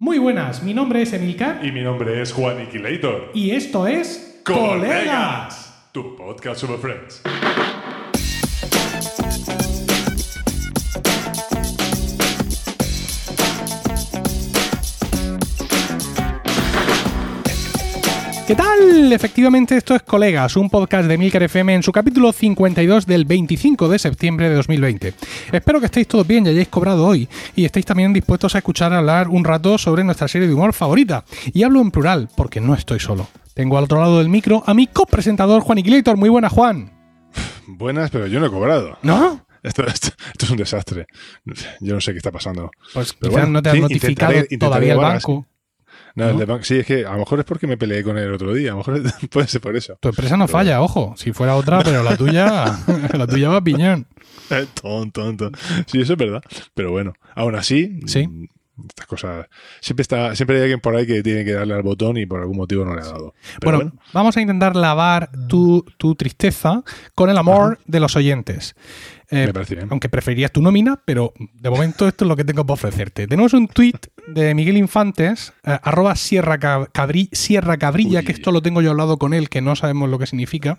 Muy buenas, mi nombre es Emilcar Y mi nombre es Juan Iquilator. y esto es Colegas. Tu podcast sobre Friends. ¿Qué tal? Efectivamente, esto es Colegas, un podcast de Milcar FM en su capítulo 52 del 25 de septiembre de 2020. Espero que estéis todos bien y hayáis cobrado hoy y estéis también dispuestos a escuchar hablar un rato sobre nuestra serie de humor favorita. Y hablo en plural, porque no estoy solo. Tengo al otro lado del micro a mi copresentador Juan Iquilator. Muy buena, Juan. Buenas, pero yo no he cobrado. ¿No? Esto, esto- esto es un desastre. Yo no sé qué está pasando. Pues Pero quizás bueno, no te sí, notificado intentaré- intentaré todavía el banco. No, el ¿No? de banco- sí, es que a lo mejor es porque me peleé con él el otro día. A lo mejor puede ser por eso. Tu empresa no falla, ojo. Si fuera otra, pero la tuya, la tuya va a piñón. Eh, Tonto, tonto. Sí, eso es verdad. Pero bueno, aún así, Sí. mm, estas cosas. Siempre está, siempre hay alguien por ahí que tiene que darle al botón y por algún motivo no le ha dado. Bueno, vamos a intentar lavar tu, tu tristeza con el amor de los oyentes. Eh, Me parece bien. aunque preferirías tu nómina, pero de momento esto es lo que tengo para ofrecerte. Tenemos un tuit de Miguel Infantes, eh, arroba Sierra, Cab- Cabri- Sierra Cabrilla, Uy. que esto lo tengo yo hablado con él, que no sabemos lo que significa,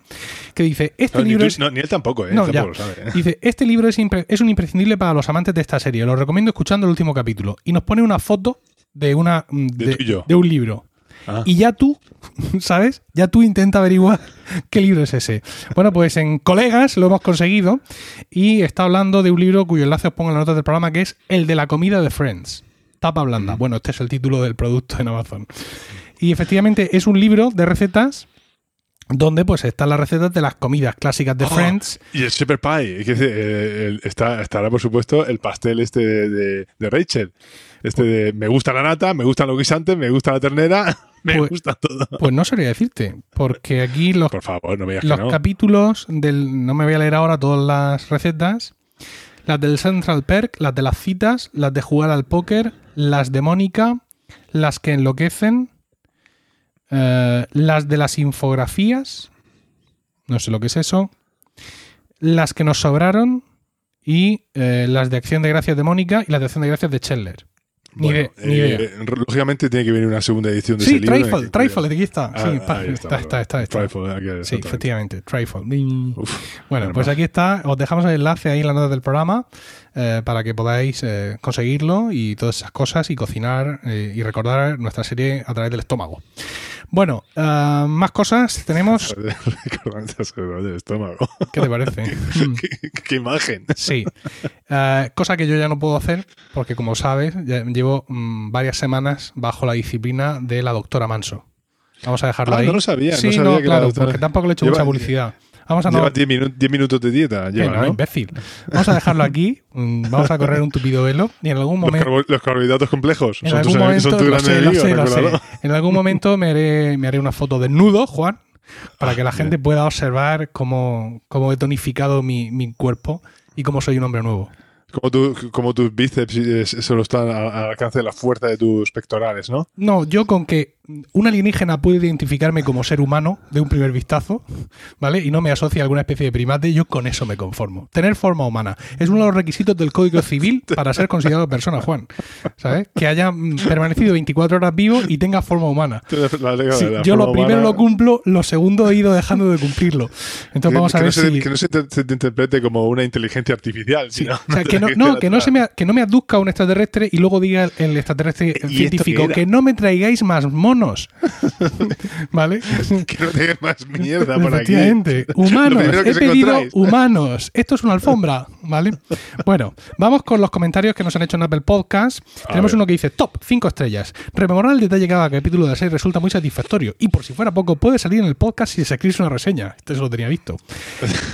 que dice, este No, ni, libro tú- es... no, ni él tampoco, ¿eh? No, Él ya. tampoco lo sabe. ¿eh? Dice, este libro es, impre- es un imprescindible para los amantes de esta serie. Lo recomiendo escuchando el último capítulo. Y nos pone una foto de una mm, de un libro. Ah. Y ya tú, ¿sabes? Ya tú intenta averiguar qué libro es ese. Bueno, pues en Colegas lo hemos conseguido y está hablando de un libro cuyo enlace os pongo en la nota del programa que es El de la comida de Friends. Tapa blanda. Bueno, este es el título del producto en Amazon. Y efectivamente es un libro de recetas donde pues están las recetas de las comidas clásicas de Oh, Friends. Y el Shepherd Pie, que eh, está, estará por supuesto el pastel este de, de- de Rachel. Este de me gusta la nata, me gustan los guisantes, me gusta la ternera, me Pues- gusta todo. Pues no sabría decirte, porque aquí los Por favor, no me los no. capítulos del. No me voy a leer ahora todas las recetas. Las del Central Perk, las de las citas, las de jugar al póker, las de Mónica, las que enloquecen, eh, las de las infografías, no sé lo que es eso, las que nos sobraron y eh, las de acción de gracias de Mónica y las de acción de gracias de Chandler. Ni, Bueno, ni eh. Lógicamente tiene que venir una segunda edición de Sí, ese libro. en el Trifle, Trifle, aquí está. Ah, Sí, ahí está, está, está, está. Trifle, aquí, Sí, efectivamente, Trifle. Uf, Bueno, pues aquí está. Os dejamos el enlace ahí en la nota del programa eh, para que podáis eh, conseguirlo y todas esas cosas y cocinar eh, y recordar nuestra serie a través del estómago. Bueno, eh, más cosas tenemos. El estómago. ¿Qué te parece? Mm, ¿Qué, qué imagen. Sí. Eh, cosa que yo ya no puedo hacer porque, como sabes, ya llevo mm, varias semanas bajo la disciplina de la doctora Manso. Vamos a dejarlo Ah, ahí. no lo sabía, no Sí, sabía no, que la claro, doctora- porque tampoco le he hecho Lleva- mucha publicidad. Vamos a no, Lleva 10 minu- 10 minutos de dieta. Eh, Lleva, no, ¿no? imbécil. Vamos a dejarlo aquí. mm, Vamos a correr un tupido velo y en algún Los, momento. carbo- los carbohidratos complejos En son tus, algún son momento, tu lo gran sé, lo enemigo, sé, lo sé. recuérdalo. En algún momento me haré, me haré una foto desnudo, Juan, para que la gente pueda observar cómo, cómo he tonificado mi, mi cuerpo y cómo soy un hombre nuevo. Como, tu- como tus bíceps eh, solo están al alcance de la fuerza de tus pectorales, ¿no? No, yo con que un alienígena puede identificarme como ser humano de un primer vistazo, ¿vale? Y no me asocia a alguna especie de primate, yo con eso me conformo. Tener forma humana es uno de los requisitos del Código Civil para ser considerado persona, Juan. ¿Sabes? Que haya mm, permanecido 24 horas vivo y tenga forma humana. Sí, yo lo primero lo cumplo, lo segundo he ido dejando de cumplirlo. Entonces que- vamos a que ver no se, si... que no se te, se te interprete como una inteligencia artificial. Sí, sino o sea, que no, no, que no se me, que no me aduzca un extraterrestre y luego diga el, extraterrestre científico que no me traigáis más monos. ¿Vale? que no te más mierda por aquí. Humanos. He pedido encontráis. humanos. Esto es una alfombra. ¿Vale? Bueno, vamos con los comentarios que nos han hecho en Apple Podcast. A Tenemos ver. uno que dice top 5 estrellas. Rememorar el detalle de cada capítulo de la serie resulta muy satisfactorio. Y por si fuera poco, puede salir en el podcast si se escribe una reseña. Esto se lo tenía visto.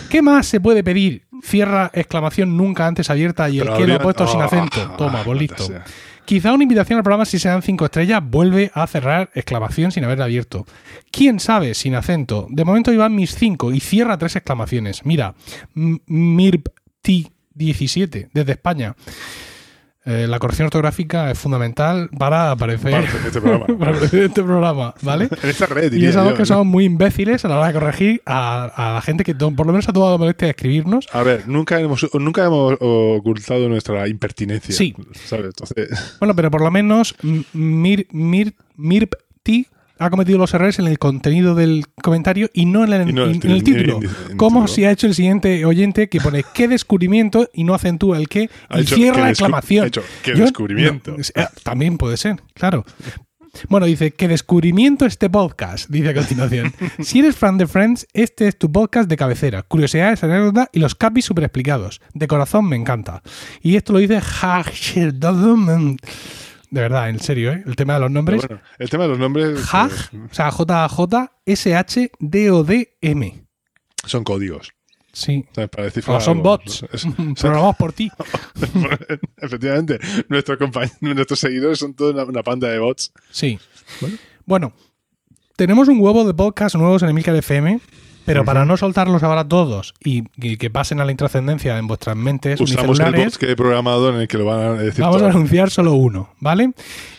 ¿Qué más se puede pedir? Cierra exclamación nunca antes abierta y el Pero que lo ha puesto sin Oh, acento. Toma, pues maldita listo. sea. Quizá una invitación al programa si se dan cinco estrellas vuelve a cerrar exclamación sin haberla abierto. ¿Quién sabe sin acento? De momento iban mis cinco y cierra tres exclamaciones. Mira, M- MIRP T17 desde España. Eh, la corrección ortográfica es fundamental para aparecer, hacer este programa. para aparecer en este programa, ¿vale? En esta red, Y es algo yo, que ¿no? somos muy imbéciles a la hora de corregir a, a la gente que por lo menos ha tomado la molestia de escribirnos. A ver, nunca hemos, nunca hemos ocultado nuestra impertinencia. Sí. ¿sabes? Entonces, Bueno, pero por lo menos Mir, Mir, Mirpti ha cometido los errores en el contenido del comentario y no en el, Y no en el en el título, Como si ha hecho el siguiente oyente que pone qué descubrimiento y no acentúa el qué y hecho cierra la exclamación. ha hecho qué Yo- descubrimiento. no, eh, también puede ser, claro. Bueno, dice, ¿qué descubrimiento este podcast? Dice a continuación. si eres fan de Friends, este es tu podcast de cabecera. Curiosidades, anécdotas y los capis super explicados. De corazón me encanta. Y esto lo dice De verdad, en serio, ¿eh? El tema de los nombres. bueno, el tema de los nombres Haj, eh, o sea, J-J-S-H-D-O-D-M. son códigos. Sí. ¿sabes? Para decir O son bots. Es- son- Programados por ti. efectivamente, nuestros nuestros seguidores son toda una, una panda de bots. Sí. Bueno. Bueno, tenemos un huevo de podcast nuevos en Emilcar FM, pero para no soltarlos ahora todos y que, que pasen a la intrascendencia en vuestras mentes Usamos el unicelulares, bot que he programado en el que lo van a decir vamos a anunciar solo uno, ¿vale?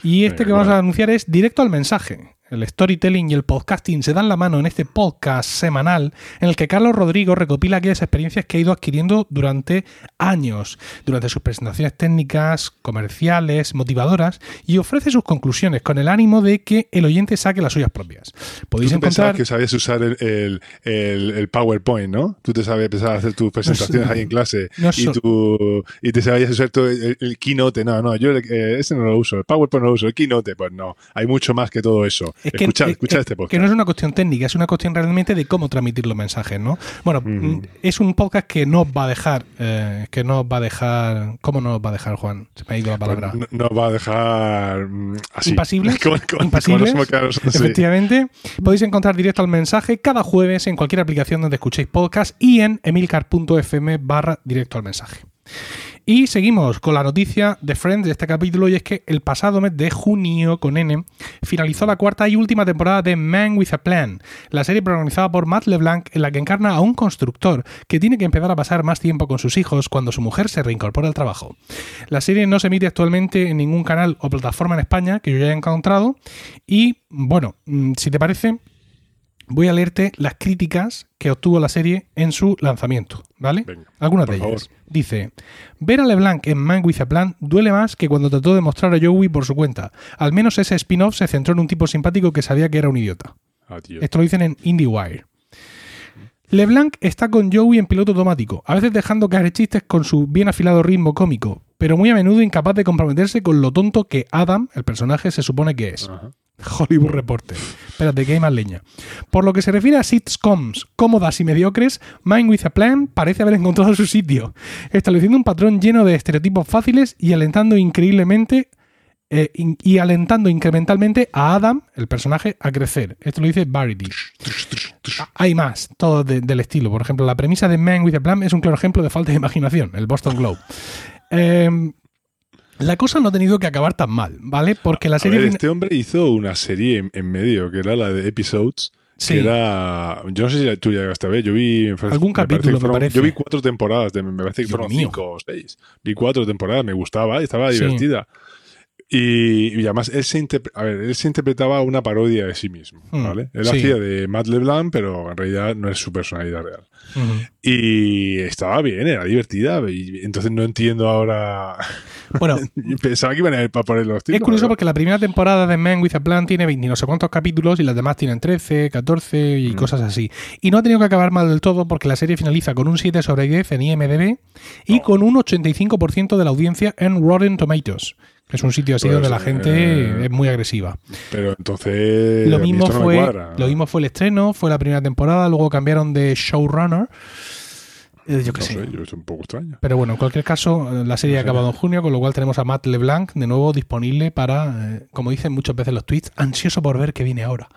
Y este Venga, que vamos a anunciar es directo al mensaje. El storytelling y el podcasting se dan la mano en este podcast semanal en el que Carlos Rodrigo recopila aquellas experiencias que ha ido adquiriendo durante años, durante sus presentaciones técnicas, comerciales, motivadoras y ofrece sus conclusiones con el ánimo de que el oyente saque las suyas propias. Podéis Tú encontrar que sabías usar el, el, el- el PowerPoint, ¿no? Tú te sabes empezar a hacer tus presentaciones ahí en clase no y, tú, y te sabías usar todo el, el Keynote. No, no, yo eh, ese no lo uso. El PowerPoint no lo uso. El Keynote, pues no. Hay mucho más que todo eso. Es que, escucha, es- escucha es este que podcast. no es una cuestión técnica, es una cuestión realmente de cómo transmitir los mensajes, ¿no? Bueno, mm, es un podcast que no os va a dejar, eh, que no os va a dejar, ¿cómo no os va a dejar, Juan? Se me ha ido la palabra. Pues no, no va a dejar mm, así. Impasibles, sí. Efectivamente, podéis encontrar directo al mensaje cada jueves en cualquier aplicación donde escuchéis podcast y en emilcar.fm barra directo al mensaje. Y seguimos con la noticia de Friends de este capítulo y es que el pasado mes de junio con N finalizó la cuarta y última temporada de Man with a Plan, la serie protagonizada por Matt LeBlanc en la que encarna a un constructor que tiene que empezar a pasar más tiempo con sus hijos cuando su mujer se reincorpora al trabajo. La serie no se emite actualmente en ningún canal o plataforma en España que yo ya he encontrado y bueno, mm, si te parece, voy a leerte las críticas que obtuvo la serie en su lanzamiento, ¿vale? Venga, Algunas de ellas. favor. Dice, ver a LeBlanc en Man with a Plan duele más que cuando trató de mostrar a Joey por su cuenta. Al menos ese spin-off se centró en un tipo simpático que sabía que era un idiota. Adiós. Esto lo dicen en IndieWire. LeBlanc está con Joey en piloto automático, a veces dejando caer chistes con su bien afilado ritmo cómico, pero muy a menudo incapaz de comprometerse con lo tonto que Adam, el personaje, se supone que es. Ajá. Hollywood Reporter. Espérate, que hay más leña. Por lo que se refiere a sitcoms cómodas y mediocres, Mind with a Plan parece haber encontrado su sitio, estableciendo un patrón lleno de estereotipos fáciles y alentando increíblemente eh, y alentando incrementalmente a Adam, el personaje, a crecer. Esto lo dice Variety. Hay más, todo de- del estilo. Por ejemplo, la premisa de Man with a Plan es un claro ejemplo de falta de imaginación, el Boston Globe. Em, la cosa no ha tenido que acabar tan mal, ¿vale? Porque la serie... ver, este hombre hizo una serie en, en medio, que era la de Episodes. Sí. Que era. Yo no sé si tú llegaste a ver. Yo vi. Algún me capítulo, me fueron- parece. Yo vi cuatro temporadas. de- me parece que Dios fueron mío. cinco o seis. Vi cuatro temporadas. Me gustaba. y Estaba Sí. divertida. Y, y además él se, a ver, él se interpretaba una parodia de sí mismo. Mm, ¿vale? Él sí. hacía de Matt LeBlanc, pero en realidad no es su personalidad real. Y estaba bien, era divertida. Y entonces no entiendo ahora. Bueno, Pensaba que iban a ir para poner los es títulos. curioso ¿no? porque la primera temporada de Man with a Plan tiene 20 y no sé cuántos capítulos y las demás tienen 13, 14 y Mm. cosas así. Y no ha tenido que acabar mal del todo porque la serie finaliza con un 7 sobre 10 en IMDb y Oh. con un 85% de la audiencia en Rotten Tomatoes, es un sitio así Pues, donde la gente eh, es muy agresiva. Pero entonces. lo mismo fue cuadra. lo mismo fue el estreno, fue la primera temporada, luego cambiaron de showrunner. Eh, yo qué No sé. sé, yo es un poco extraño. Pero bueno, en cualquier caso, la serie ha sé. acabado en junio, con lo cual tenemos a Matt LeBlanc de nuevo disponible para, eh, como dicen muchas veces los tweets, ansioso por ver qué viene ahora.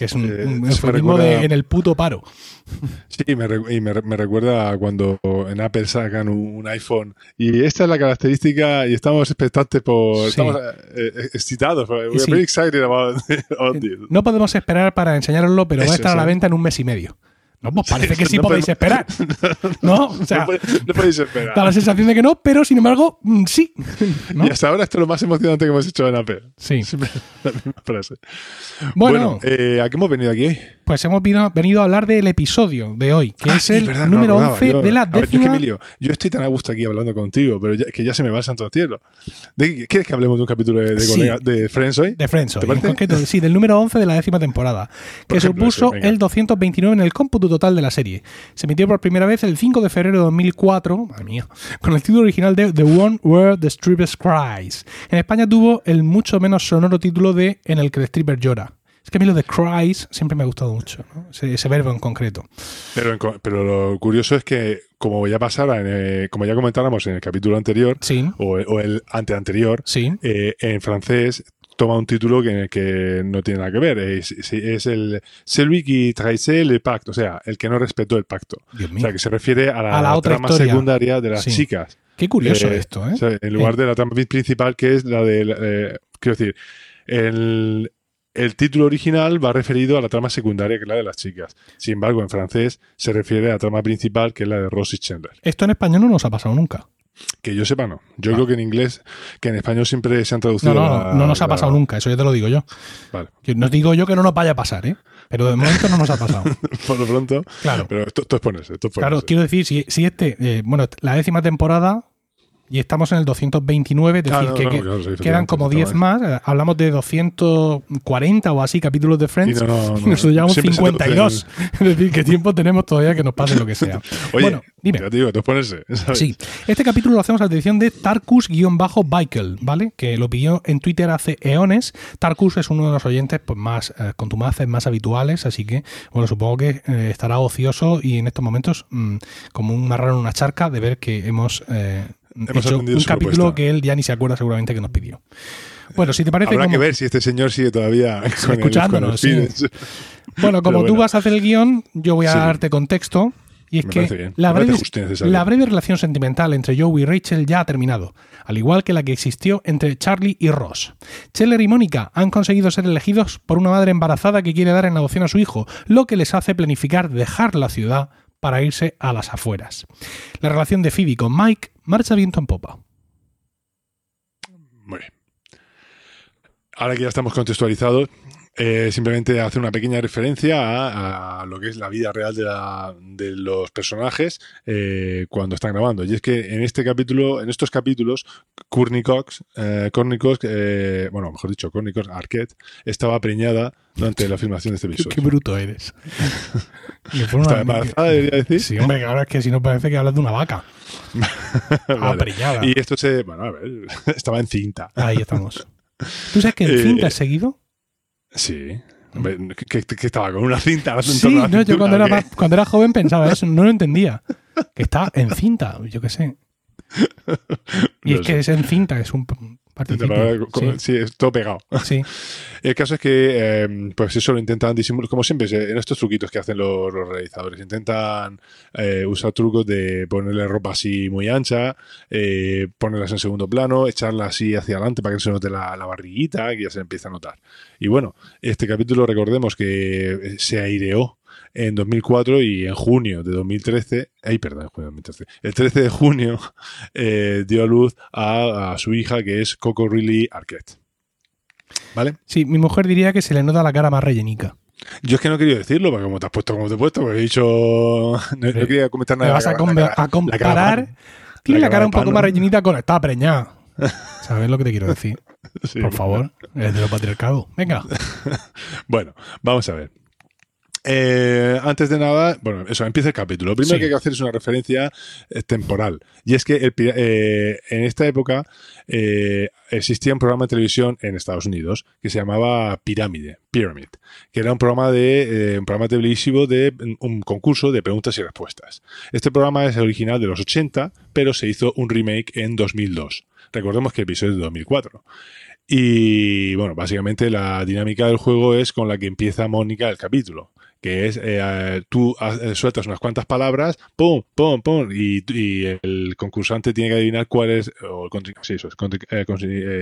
Que es un, Eh, un eso eufemismo recuerda- de en el puto paro. Sí, me y me, me recuerda cuando en Apple sacan un, un iPhone y esta es la característica y estamos expectantes por... Sí. Estamos eh, eh, excitados. Sí. very excited about, about. No podemos esperar para enseñaroslo, pero va a Eso, estar a la eso. venta en un mes y medio. No, pues parece que sí No podéis esperar. No, o sea, no, podéis esperar. da la sensación de que no, pero sin embargo, mm, sí. ¿no? Y hasta ahora esto es lo más emocionante que hemos hecho en Apple. Sí. Siempre la misma frase. Bueno, Bueno, eh, ¿a qué hemos venido aquí? Pues hemos venido, venido a hablar del episodio de hoy, que Ah, es el verdad, no número acordaba. 11 Yo- de la a ver, yo, es que décima. lío. Yo estoy tan a gusto aquí hablando contigo, pero ya- que ya se me va el santo cielo. ¿De- ¿Quieres que hablemos de un capítulo de, de, Sí. colega- de Friends hoy? De Friends, ¿Te hoy, en concreto, sí, del número 11 de la décima temporada, que ejemplo, supuso ese, el 229 en el cómputo total de la serie. Se emitió por primera vez el 5 de febrero de 2004, madre mía, con el título original de The One Where the Strippers Cries. En España tuvo el mucho menos sonoro título de En el que el stripper llora. Es que a mí lo de cries siempre me ha gustado mucho, ¿no? ese, ese verbo en concreto. Pero, en co- pero lo curioso es que, como ya pasara, en, eh, como ya comentáramos en el capítulo anterior, Sí, o, o el anteanterior, sí. eh, en francés toma un título que, que no tiene nada que ver. Es, es- es el Celui qui trahissait le pacte, o sea, el que no respetó el pacto. Dios O sea, que se refiere a la, A la otra trama historia. secundaria de las Sí. chicas. Qué curioso Eh, esto, ¿eh? o sea, en lugar de la trama principal, que es la de. eh, quiero decir, el, el título original va referido a la trama secundaria, que es la de las chicas. Sin embargo, en francés se refiere a la trama principal, que es la de Ross y Chandler. Esto en español no nos ha pasado nunca. Que yo sepa, no. Yo Ah. creo que en inglés, que en español siempre se han traducido. no, la- no, no nos ha la- pasado nunca, eso ya te lo digo yo. Vale. Que No digo yo que no nos vaya a pasar, ¿eh? Pero de momento no nos ha pasado. Por lo pronto. Claro. Pero esto, esto es ponerse. Esto es Claro, quiero decir, si, si este, eh, bueno, la décima temporada y estamos en el 229, es decir, Ah, no, que, no, que claro, sí, quedan como está 10 mal. más, hablamos de 240 o así capítulos de Y Friends, no, no, y nosotros llevamos siempre se 52. Es decir, ¿qué tiempo tenemos todavía que nos pase lo que sea? Oye, bueno, dime. ya te digo, esto es ponerse. ¿sabes? Sí, este capítulo lo hacemos a la dirección de Tarkus-Bikel, ¿vale? Que lo pidió en Twitter hace eones. Tarkus es uno de los oyentes pues, más eh, contumaces, más habituales, así que, bueno, supongo que eh, estará ocioso y en estos momentos mm, como un marrano en una charca de ver que hemos, eh, Hemos hecho atendido un capítulo que él ya ni se acuerda seguramente que nos pidió. Bueno, si te parece... Habrá como- que ver si este señor sigue todavía con el- escuchándonos, con sí. Bueno, como tú vas a hacer el guion, yo voy a Sí. darte contexto. Y es Me que la breve, la breve relación sentimental entre Joe y Rachel ya ha terminado, al igual que la que existió entre Charlie y Ross. Chandler y Mónica han conseguido ser elegidos por una madre embarazada que quiere dar en adopción a su hijo, lo que les hace planificar dejar la ciudad para irse a las afueras. La relación de Phoebe con Mike marcha viento en popa. Muy bien. Ahora que ya estamos contextualizados, eh, simplemente hacer una pequeña referencia a, a lo que es la vida real de, la- de los personajes eh, cuando están grabando. Y es que en este capítulo, en estos capítulos, Courtney Cox, eh, Courtney Cox, eh, bueno, mejor dicho, Courtney Cox Arquette, estaba preñada durante la filmación de este episodio. qué bruto eres. Estaba embarazada, debería decir. Sí, hombre, claro, es que si no parece que hablas de una vaca. Vale. Y esto se, bueno, a ver, estaba en cinta. Ahí estamos. ¿Tú sabes que en Eh, cinta has seguido? Sí. Que, estaba con una cinta. Sí, no, yo cuando era, ¿o qué? más- cuando era joven pensaba eso, no lo entendía. Que está en cinta, yo qué sé. Y No es sé. que es en cinta, es un Sí, sí, es todo pegado. sí. El caso es que, eh, pues eso lo intentan disimular, como siempre, se- en estos truquitos que hacen los, los realizadores, intentan eh, usar trucos de ponerle ropa así muy ancha, eh, ponerlas en segundo plano, echarla así hacia adelante para que se note la, la barriguita, que ya se empieza a notar. Y bueno, este capítulo recordemos que eh, se aireó en 2004 y en junio de 2013, ay, perdón, en junio de 2013, el 13 de junio eh, dio a luz a, a su hija que es Coco Riley Arquette. ¿Vale? Sí, mi mujer diría que se le nota la cara más rellenica. Yo es que no quería decirlo, porque como te has puesto como te he puesto, porque he dicho. No, no quería comentar Me nada. vas a, La com- cara- a la comparar. cara- Tiene la cara un poco más rellenita con está preñada. ¿Sabes lo que te quiero decir? Sí, Por favor, es de los patriarcados. Venga. Bueno, vamos a ver. Eh, antes de nada, bueno, eso, empieza el capítulo. Lo primero Sí. que hay que hacer es una referencia eh, temporal. Y es que el eh, en esta época existía un programa de televisión en Estados Unidos que se llamaba Pirámide, Pyramid, que era un programa de un programa televisivo de un concurso de preguntas y respuestas. Este programa es original de los 80, pero se hizo un remake en 2002. Recordemos que el episodio es de 2004. Y bueno, básicamente la dinámica del juego es con la que empieza Mónica el capítulo. Que es, eh, tú eh, sueltas unas cuantas palabras, pum, pum, pum, y, y el concursante tiene que adivinar cuál es, o el, sí, eso es, eh,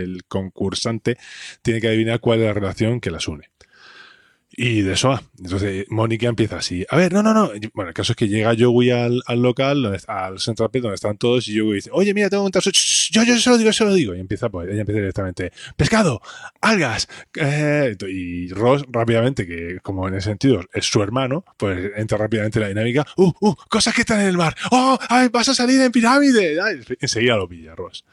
el concursante tiene que adivinar cuál es la relación que las une. Y de eso va. Entonces Mónica empieza así. A ver, no, no, no. Bueno, el caso es que llega Joey al, al local, donde, al Central Pit, donde están todos, y Joey dice, oye, mira, tengo un tazo. Yo, yo se lo digo, se lo digo. Y empieza, pues, ella empieza directamente, pescado, algas. Eh, y Ross rápidamente, que como en ese sentido es su hermano, pues entra rápidamente en la dinámica. Uh, uh, cosas que están en el mar. Oh, ay, vas a salir en pirámide. Enseguida lo pilla Ross.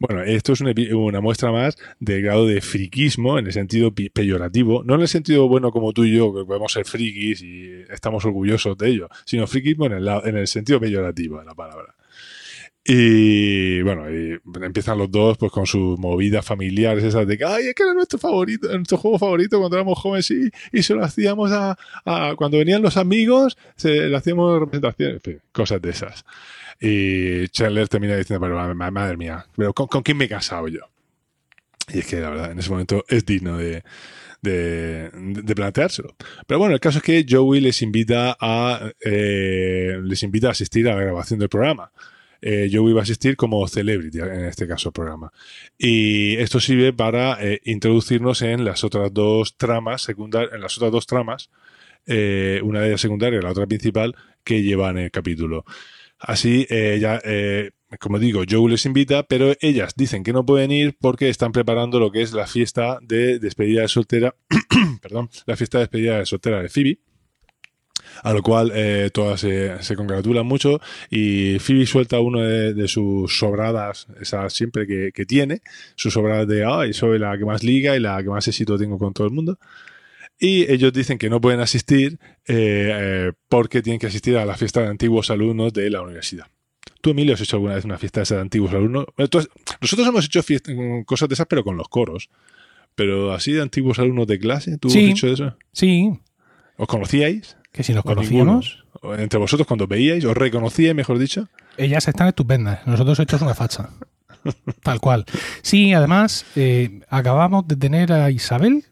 Bueno, esto es una, una, muestra más del grado de friquismo en el sentido peyorativo, no en el sentido bueno como tú y yo, que podemos ser frikis y estamos orgullosos de ello, sino friquismo en el, en el sentido peyorativo de la palabra. Y bueno, y empiezan los dos pues con sus movidas familiares, esas de que, ay, es que era nuestro favorito, nuestro juego favorito cuando éramos jóvenes y, y se lo hacíamos a, a, cuando venían los amigos, se le hacíamos representaciones, cosas de esas. Y Chandler termina diciendo, pero madre mía, pero ¿con, ¿con, quién me he casado yo? Y es que la verdad, en ese momento es digno de, de, de planteárselo. Pero bueno, el caso es que Joey les invita a eh, les invita a asistir a la grabación del programa. Eh, Joey va a asistir como celebrity, en este caso, programa. Y esto sirve para eh, introducirnos en las otras dos tramas secundarias, en las otras dos tramas, eh, una de ellas secundaria la otra principal, que llevan el capítulo. Así, eh, ya, como digo, Joe les invita, pero ellas dicen que no pueden ir porque están preparando lo que es la fiesta de despedida de soltera, perdón, la fiesta de despedida de soltera de Phoebe. A lo cual eh, todas se, se, congratulan mucho y Phoebe suelta una de, de, sus sobradas, esa siempre que, que, tiene, sus sobradas de, ay, soy la que más liga y la que más éxito tengo con todo el mundo. Y ellos dicen que no pueden asistir eh, eh, porque tienen que asistir a la fiesta de antiguos alumnos de la universidad. ¿Tú, Emilio, has hecho alguna vez una fiesta de, de antiguos alumnos? Entonces, nosotros hemos hecho fiesta, cosas de esas, pero con los coros. Pero así de antiguos alumnos de clase, ¿tú sí, has hecho eso? Sí. ¿Os conocíais? Que si nos conocíamos. Entre vosotros, cuando veíais, os reconocíais, mejor dicho. Ellas están estupendas. Nosotros hechos una facha. Tal cual. Sí, además, eh, acabamos de tener a Isabel,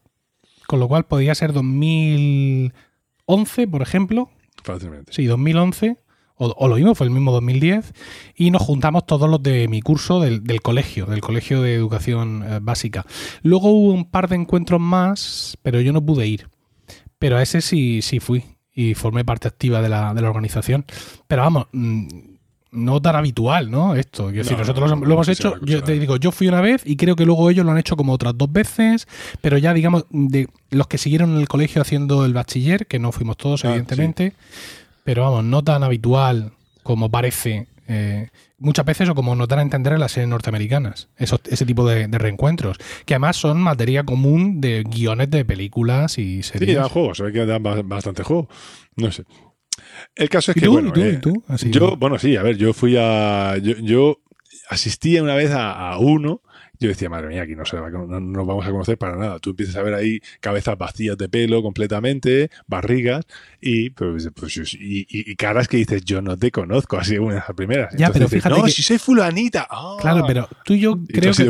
con lo cual podría ser 2011, por ejemplo. Fácilmente. Sí, 2011. O, o, lo mismo, fue el mismo 2010. Y nos juntamos todos los de mi curso del, del colegio, del colegio de educación eh, básica. Luego hubo un par de encuentros más, pero yo no pude ir. Pero a ese sí, sí fui. Y formé parte activa de la, de la organización. Pero vamos, mmm, no tan habitual, ¿no? Esto. Quiero decir, No, nosotros no, lo hemos hecho, yo te digo, yo fui una vez y creo que luego ellos lo han hecho como otras dos veces, pero ya digamos, de los que siguieron en el colegio haciendo el bachiller, que no fuimos todos, Ah, evidentemente, pero vamos, no tan habitual como parece. Eh, muchas veces o como nos dan a entender en las series norteamericanas, esos- ese tipo de, de reencuentros, que además son materia común de guiones de películas y Sí, series. dan juegos, se ve que dan ba- bastante juego. No sé. El caso es ¿Y que, tú? bueno, eh, ¿Y tú? Así- yo, bueno, sí, a ver, yo fui a. Yo, yo asistía una vez a, a uno. Yo decía, madre mía, aquí no, se va, no, no nos vamos a conocer para nada. Tú empiezas a ver ahí cabezas vacías de pelo completamente, barrigas y, pues, pues, y, y- y caras que dices, yo no te conozco, así una de las primeras. Ya, pero dices, fíjate no, que- si soy fulanita. Ah". Claro, pero tú y yo Y creo que.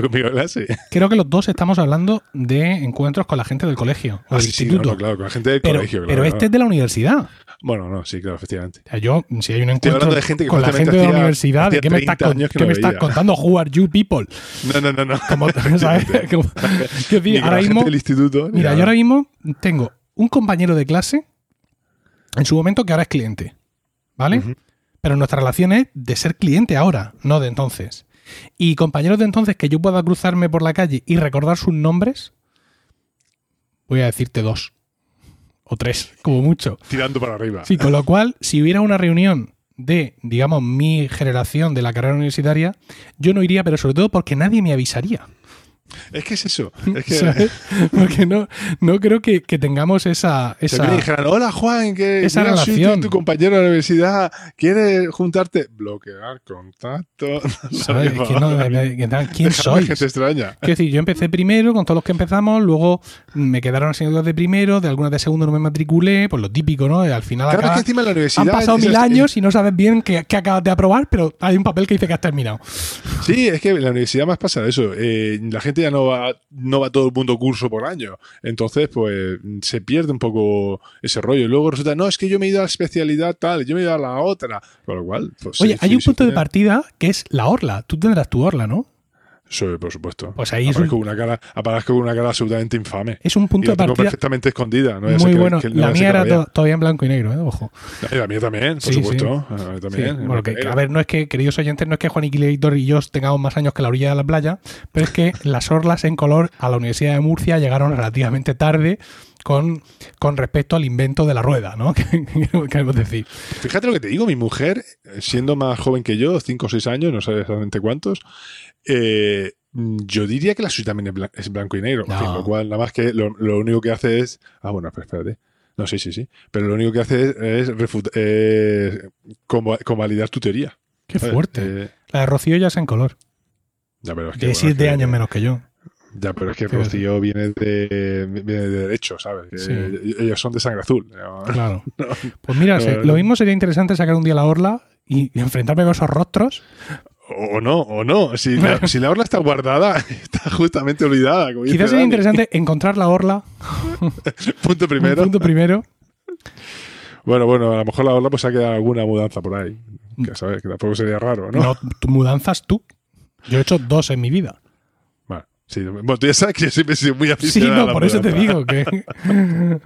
Creo que los dos estamos hablando de encuentros con la gente del colegio o Ah, del sí, instituto. no, claro, con la gente del pero, colegio. pero claro, este es de la universidad. Bueno, no, sí, claro, efectivamente. O sea, yo, si hay un encuentro de gente que con la gente de la universidad, ¿de hacía qué me estás, 30 con- años que qué me estás contando? Who are you people? No, no, no, no. Mismo, del instituto. mira, nada. yo ahora mismo tengo un compañero de clase en su momento que ahora es cliente, ¿vale? Pero nuestra relación es de ser cliente ahora, no de entonces. Y compañeros de entonces que yo pueda cruzarme por la calle y recordar sus nombres, voy a decirte dos. O tres, como mucho. Tirando para arriba. Sí, con lo cual, si hubiera una reunión de, digamos, mi generación de la carrera universitaria, yo no iría, pero sobre todo porque nadie me avisaría. Es que es eso. Es que. ¿sabes? Porque no, no creo que, que tengamos esa... Esa me dijeran, hola Juan, que esa soy relación. tu, compañero de la universidad, ¿quieres juntarte? Bloquear contacto. ¿sabes? Es que no, que tal, ¿Quién Déjame sois? gente extraña. Quiero decir, yo empecé primero con todos los que empezamos, luego me quedaron asignaturas de primero, de algunas de segundo no me matriculé, pues lo típico, ¿no? Al final Claro, acabas- que encima en la universidad. han pasado mil años y no sabes bien qué, qué acabas de aprobar, pero hay un papel que dice que has terminado. Sí, es que en la universidad más pasa eso. Eh, la gente ya no va, no va todo el mundo curso por año. Entonces, pues se pierde un poco ese rollo. Y luego resulta, no, es que yo me he ido a la especialidad tal, yo me he ido a la otra. Con lo cual, pues, Oye, sí, hay sí, un punto de partida que es la orla. Tú tendrás tu orla, ¿no? Sí, por supuesto. Pues ahí aparezco, un- con una cara, aparezco con una cara absolutamente infame. Es un Y punto la de tengo partida perfectamente escondida. No muy que- bueno. que La mía era la to- todavía en blanco y negro, ¿eh? Ojo. Y la mía también, por Sí, supuesto. sí. La mía Sí, también. bueno, que- que, a ver, no es que, queridos oyentes, no es que Juan Iquilator y yo tengamos más años que la orilla de la playa, pero es que las orlas en color a la Universidad de Murcia llegaron relativamente tarde con, con respecto al invento de la rueda, ¿no? Que- Queremos decir. Fíjate lo que te digo, mi mujer, eh, siendo más joven que yo, 5 o 6 años, no sé exactamente cuántos, eh, yo diría que la suya también es, blan- es blanco y negro. En No. fin, lo cual, nada más que lo, lo único que hace es. Ah, bueno, espérate. No, sí, sí, sí. Pero lo único que hace es, es refut- eh, conva- convalidar tu teoría. Qué ¿sabes? fuerte. Eh, La de Rocío ya es en color. ya, pero es que, De bueno, 7 es que- años menos que yo. Ya, pero es que Rocío viene de, viene de derecho, ¿sabes? Ellos son de sangre azul. ¿no? Claro. Pues mira, no. lo mismo sería interesante sacar un día la orla y, y enfrentarme con esos rostros. O no, o no. Si la, si la orla está guardada, está justamente olvidada. como Quizás sería interesante encontrar la orla, Punto un primero. punto primero. Bueno, bueno, a lo mejor la orla pues ha quedado alguna mudanza por ahí. Que sabes, que tampoco sería raro, ¿no? No, tu mudanzas tú. Yo he hecho dos en mi vida. Sí, bueno, tú ya sabes que yo siempre he sido muy Sí, aficionado. a no, la por eso te digo que.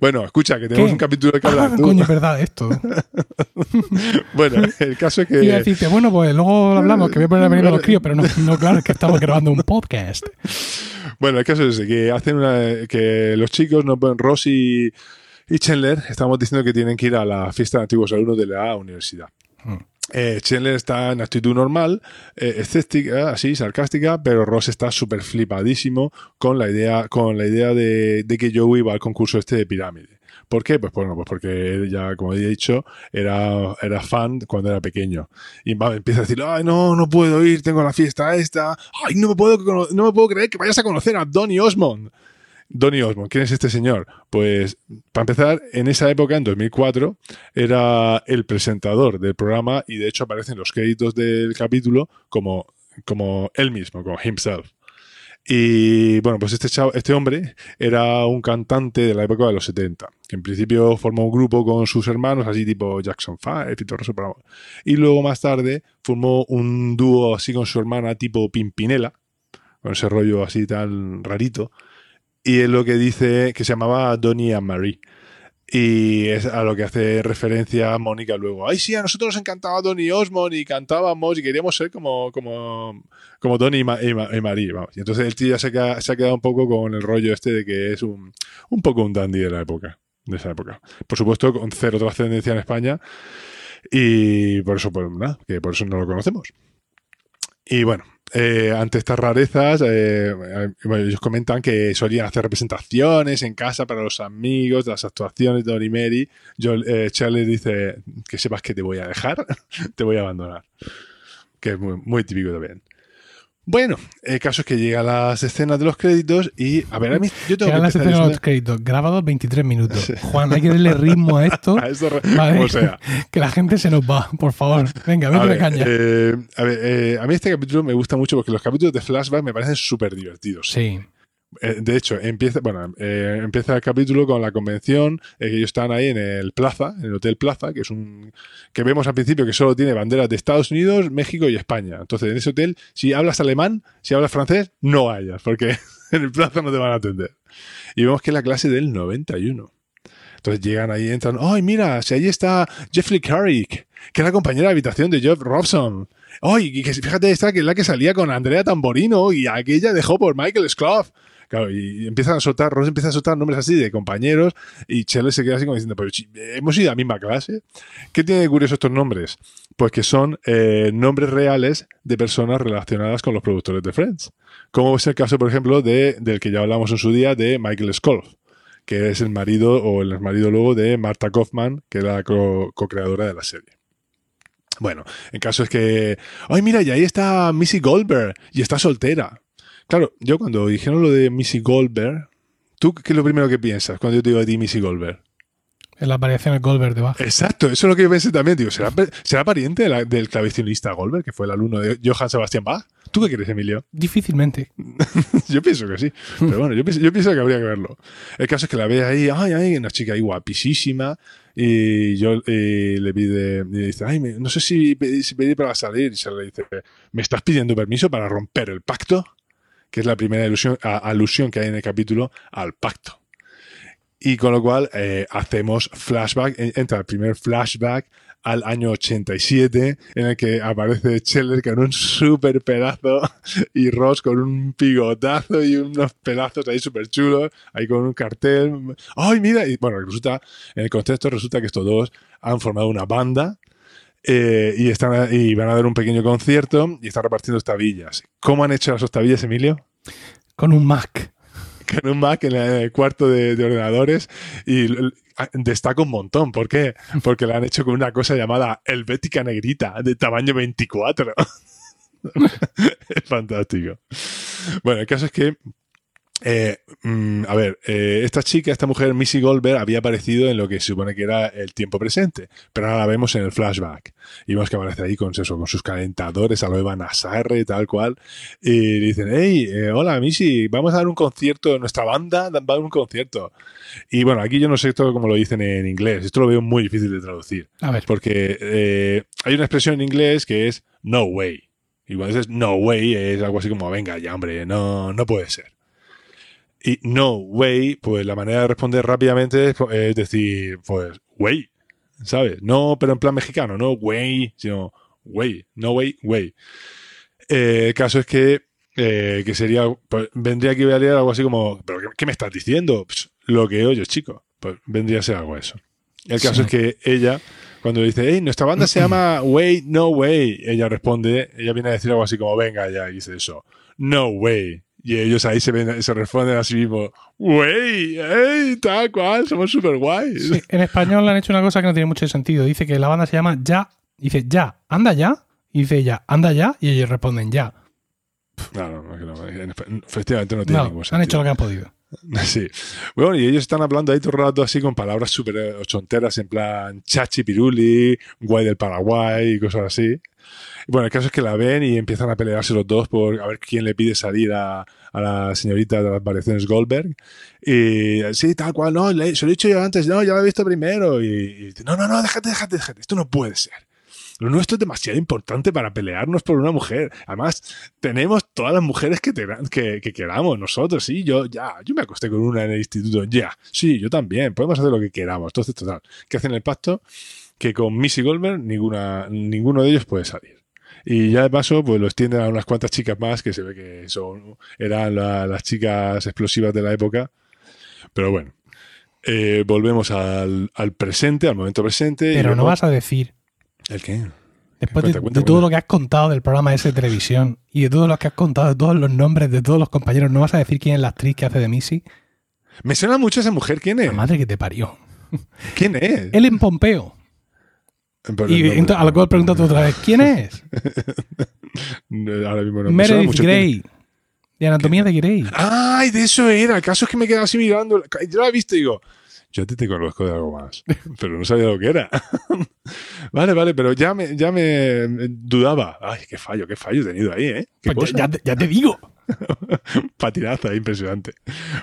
Bueno, escucha, que tenemos ¿Qué? un capítulo de que Ah, hablar. tú. coño, es verdad esto. Bueno, el caso es que. A decirte, bueno, pues luego hablamos, que voy a poner a venir a los críos, pero no, no, claro, es que estamos grabando un podcast. Bueno, el caso es ese, que hacen una, que los chicos, no, pues, Ross y, y Chandler, estamos diciendo que tienen que ir a la fiesta de antiguos alumnos de la universidad. Mm. Eh, Chandler está en actitud normal, eh, escéptica, así, sarcástica, pero Ross está súper flipadísimo con la idea, con la idea de, de que Joey va al concurso este de pirámide. ¿Por qué? Pues bueno, pues porque él ya, como he dicho, era, era fan cuando era pequeño. Y va, empieza a decir, ay, no, no puedo ir, tengo la fiesta esta. Ay, no me puedo, no me puedo creer que vayas a conocer a Donny Osmond. Donny Osmond, ¿quién es este señor? Pues, para empezar, en esa época, en 2004, era el presentador del programa y de hecho aparece en los créditos del capítulo como, como él mismo, como himself. Y bueno, pues este, chavo- este hombre era un cantante de la época de los 70, que en principio formó un grupo con sus hermanos, así tipo Jackson 5 y todo eso. Y luego más tarde formó un dúo así con su hermana tipo Pimpinela, con ese rollo así tan rarito. Y es lo que dice que se llamaba Donny and Marie. Y es a lo que hace referencia Mónica luego. Ay, sí, a nosotros nos encantaba Donny Osmond y cantábamos y queríamos ser como, como, como Donny y Marie. Vamos. Y entonces el tío ya se, queda- se ha quedado un poco con el rollo este de que es un, un poco un dandy de la época. De esa época. Por supuesto, con cero trascendencia en España. Y por eso, pues nada, que por eso no lo conocemos. Y bueno, eh, ante estas rarezas, eh, eh, ellos comentan que solían hacer representaciones en casa para los amigos, de las actuaciones de. Yo, eh, Charlie dice que sepas que te voy a dejar, te voy a abandonar. Que es muy, muy típico también. Bueno, el caso es que llegan las escenas de los créditos y, a ver, a mí yo tengo Llegan que las escenas de los créditos, grabados 23 minutos. Juan, hay que darle ritmo a esto. a eso, Vale. como sea. Que la gente se nos va, por favor. Venga, A vete caña. eh, a, ver, eh, a mí este capítulo me gusta mucho porque los capítulos de flashback me parecen súper divertidos. sí. Eh, de hecho, empieza, bueno, eh, empieza el capítulo con la convención, eh, que ellos están ahí en el Plaza, en el Hotel Plaza, que es un que vemos al principio que solo tiene banderas de Estados Unidos, México y España. Entonces, en ese hotel, si hablas alemán, si hablas francés, no vayas, porque en el Plaza no te van a atender. Y vemos que es la clase del 91. Entonces llegan ahí, entran, ¡ay, mira! Si ahí está Jeffrey Carrick, que es la compañera de habitación de Jeff Robson. ¡Ay! y que fíjate, esta que es la que salía con Andrea Tamborino y aquella dejó por Michael Sclough. Claro, y empiezan a soltar, Ross empieza a soltar nombres así de compañeros y Chelle se queda así como diciendo, pero hemos ido a la misma clase. ¿Qué tiene de curioso estos nombres? Pues que son eh, nombres reales de personas relacionadas con los productores de Friends. Como es el caso, por ejemplo, de, del que ya hablamos en su día, de Michael Sclough que es el marido o el marido luego de Marta Kaufman, que era la co- co-creadora de la serie. Bueno, el caso es que, ay mira, y ahí está Missy Goldberg y está soltera. Claro, yo cuando dijeron lo de Missy Goldberg, ¿tú qué es lo primero que piensas cuando yo te digo a ti Missy Goldberg? En la aparición de Goldberg debajo. Exacto, eso es lo que yo pensé también. Digo, ¿será, ¿será pariente de la- del clavecinista Goldberg, que fue el alumno de Johann Sebastian Bach? ¿Tú qué crees, Emilio? Difícilmente. yo pienso que sí. Pero bueno, yo pienso, yo pienso que habría que verlo. El caso es que la ve ahí, ay, ay, una chica ahí guapísima, y yo y le pide, y dice, ay, me- no sé si, pe- si pedir para salir. Y se le dice, ¿me estás pidiendo permiso para romper el pacto? Que es la primera alusión que hay en el capítulo al pacto. Y con lo cual eh, hacemos flashback, en- entra el primer flashback al año 87, en el que aparece Scheller con un super pedazo y Ross con un pigotazo y unos pedazos ahí súper chulos, ahí con un cartel. ¡Ay, mira! Y bueno, resulta, en el contexto resulta que estos dos han formado una banda eh, y, están, y van a dar un pequeño concierto y están repartiendo estabillas. ¿Cómo han hecho las estabillas, Emilio? Con un Mac. con un Mac en el cuarto de, de ordenadores y l- a- destaca un montón. ¿Por qué? Porque la han hecho con una cosa llamada Helvética Negrita de tamaño 24. es fantástico. Bueno, el caso es que, eh, mm, a ver, eh, esta chica, esta mujer, Missy Goldberg, había aparecido en lo que se supone que era el tiempo presente, pero ahora la vemos en el flashback. Y vemos que aparece ahí con, eso, con sus calentadores, a lo Eva Nazarre, tal cual. Y dicen, hey, eh, hola Missy, vamos a dar un concierto, nuestra banda va a dar un concierto. Y bueno, aquí yo no sé esto cómo lo dicen en inglés, esto lo veo muy difícil de traducir, A ver. porque eh, hay una expresión en inglés que es no way. Y cuando dices no way es algo así como, venga ya, hombre, no, no puede ser. Y no way, pues la manera de responder rápidamente es, es decir, pues, way, ¿sabes? No, pero en plan mexicano, no way, sino way, no way, way. Eh, el caso es que, eh, que sería, pues, vendría aquí a leer algo así como, ¿pero qué, qué me estás diciendo? Pues, lo que oyes, chico. Pues vendría a ser algo eso. El caso Sí. es que ella, cuando le dice, hey, nuestra banda se llama Way, No Way, ella responde, ella viene a decir algo así como, venga ya, y dice eso, No Way. Y ellos ahí se, ven, se responden a sí mismos, Way, hey, tal cual, somos súper guays. Sí, en español han hecho una cosa que no tiene mucho sentido. Dice que la banda se llama Ya. Dice Ya, anda ya. Y dice ella, anda ya. Y ellos responden ya. No, no, no, efectivamente no tiene No, ningún han sentido. hecho lo que han podido. Sí. Bueno, y ellos están hablando ahí todo el rato así con palabras súper ochonteras en plan chachi piruli, guay del Paraguay y cosas así. Bueno, el caso es que la ven y empiezan a pelearse los dos por a ver quién le pide salir a, la señorita de las variaciones Goldberg. Y sí, tal cual, no, le- se lo he dicho yo antes, no, ya lo he visto primero. Y, no, no, no, déjate, déjate, déjate, esto no puede ser. Lo nuestro es demasiado importante para pelearnos por una mujer. Además, tenemos todas las mujeres que, queramos nosotros. Sí, yo ya, yo me acosté con una en el instituto. Ya, sí, yo también. Podemos hacer lo que queramos. Entonces, total, que hacen el pacto que con Missy Goldberg ninguna, ninguno de ellos puede salir. Y ya de paso, pues lo extienden a unas cuantas chicas más que se ve que son eran la- las chicas explosivas de la época. Pero bueno, eh, volvemos al, al presente, al momento presente. y Pero no vas a decir, ¿El qué? después de, Cuenta, cuenta, de todo cuenta. lo que has contado del programa ese de televisión y de todo lo que has contado, de todos los nombres de todos los compañeros, ¿no vas a decir quién es la actriz que hace de Missy? Me suena mucho esa mujer. ¿Quién es? La madre que te parió. ¿Quién es? Ellen Pompeo. Pero Y no, ento- a lo cual pregúntate otra vez, ¿quién es? ahora mismo no Meredith Grey. De Anatomía de Grey. ¡Ay, de eso era! El caso es que me quedaba así mirando. Yo la he visto y digo, yo te, te conozco de algo más. Pero no sabía lo que era. vale, vale, pero ya me, ya me dudaba. ¡Ay, qué fallo, qué fallo he tenido ahí, eh! ¡Qué Pues cosa! ya, ya te- ya te digo. Patinaza, impresionante.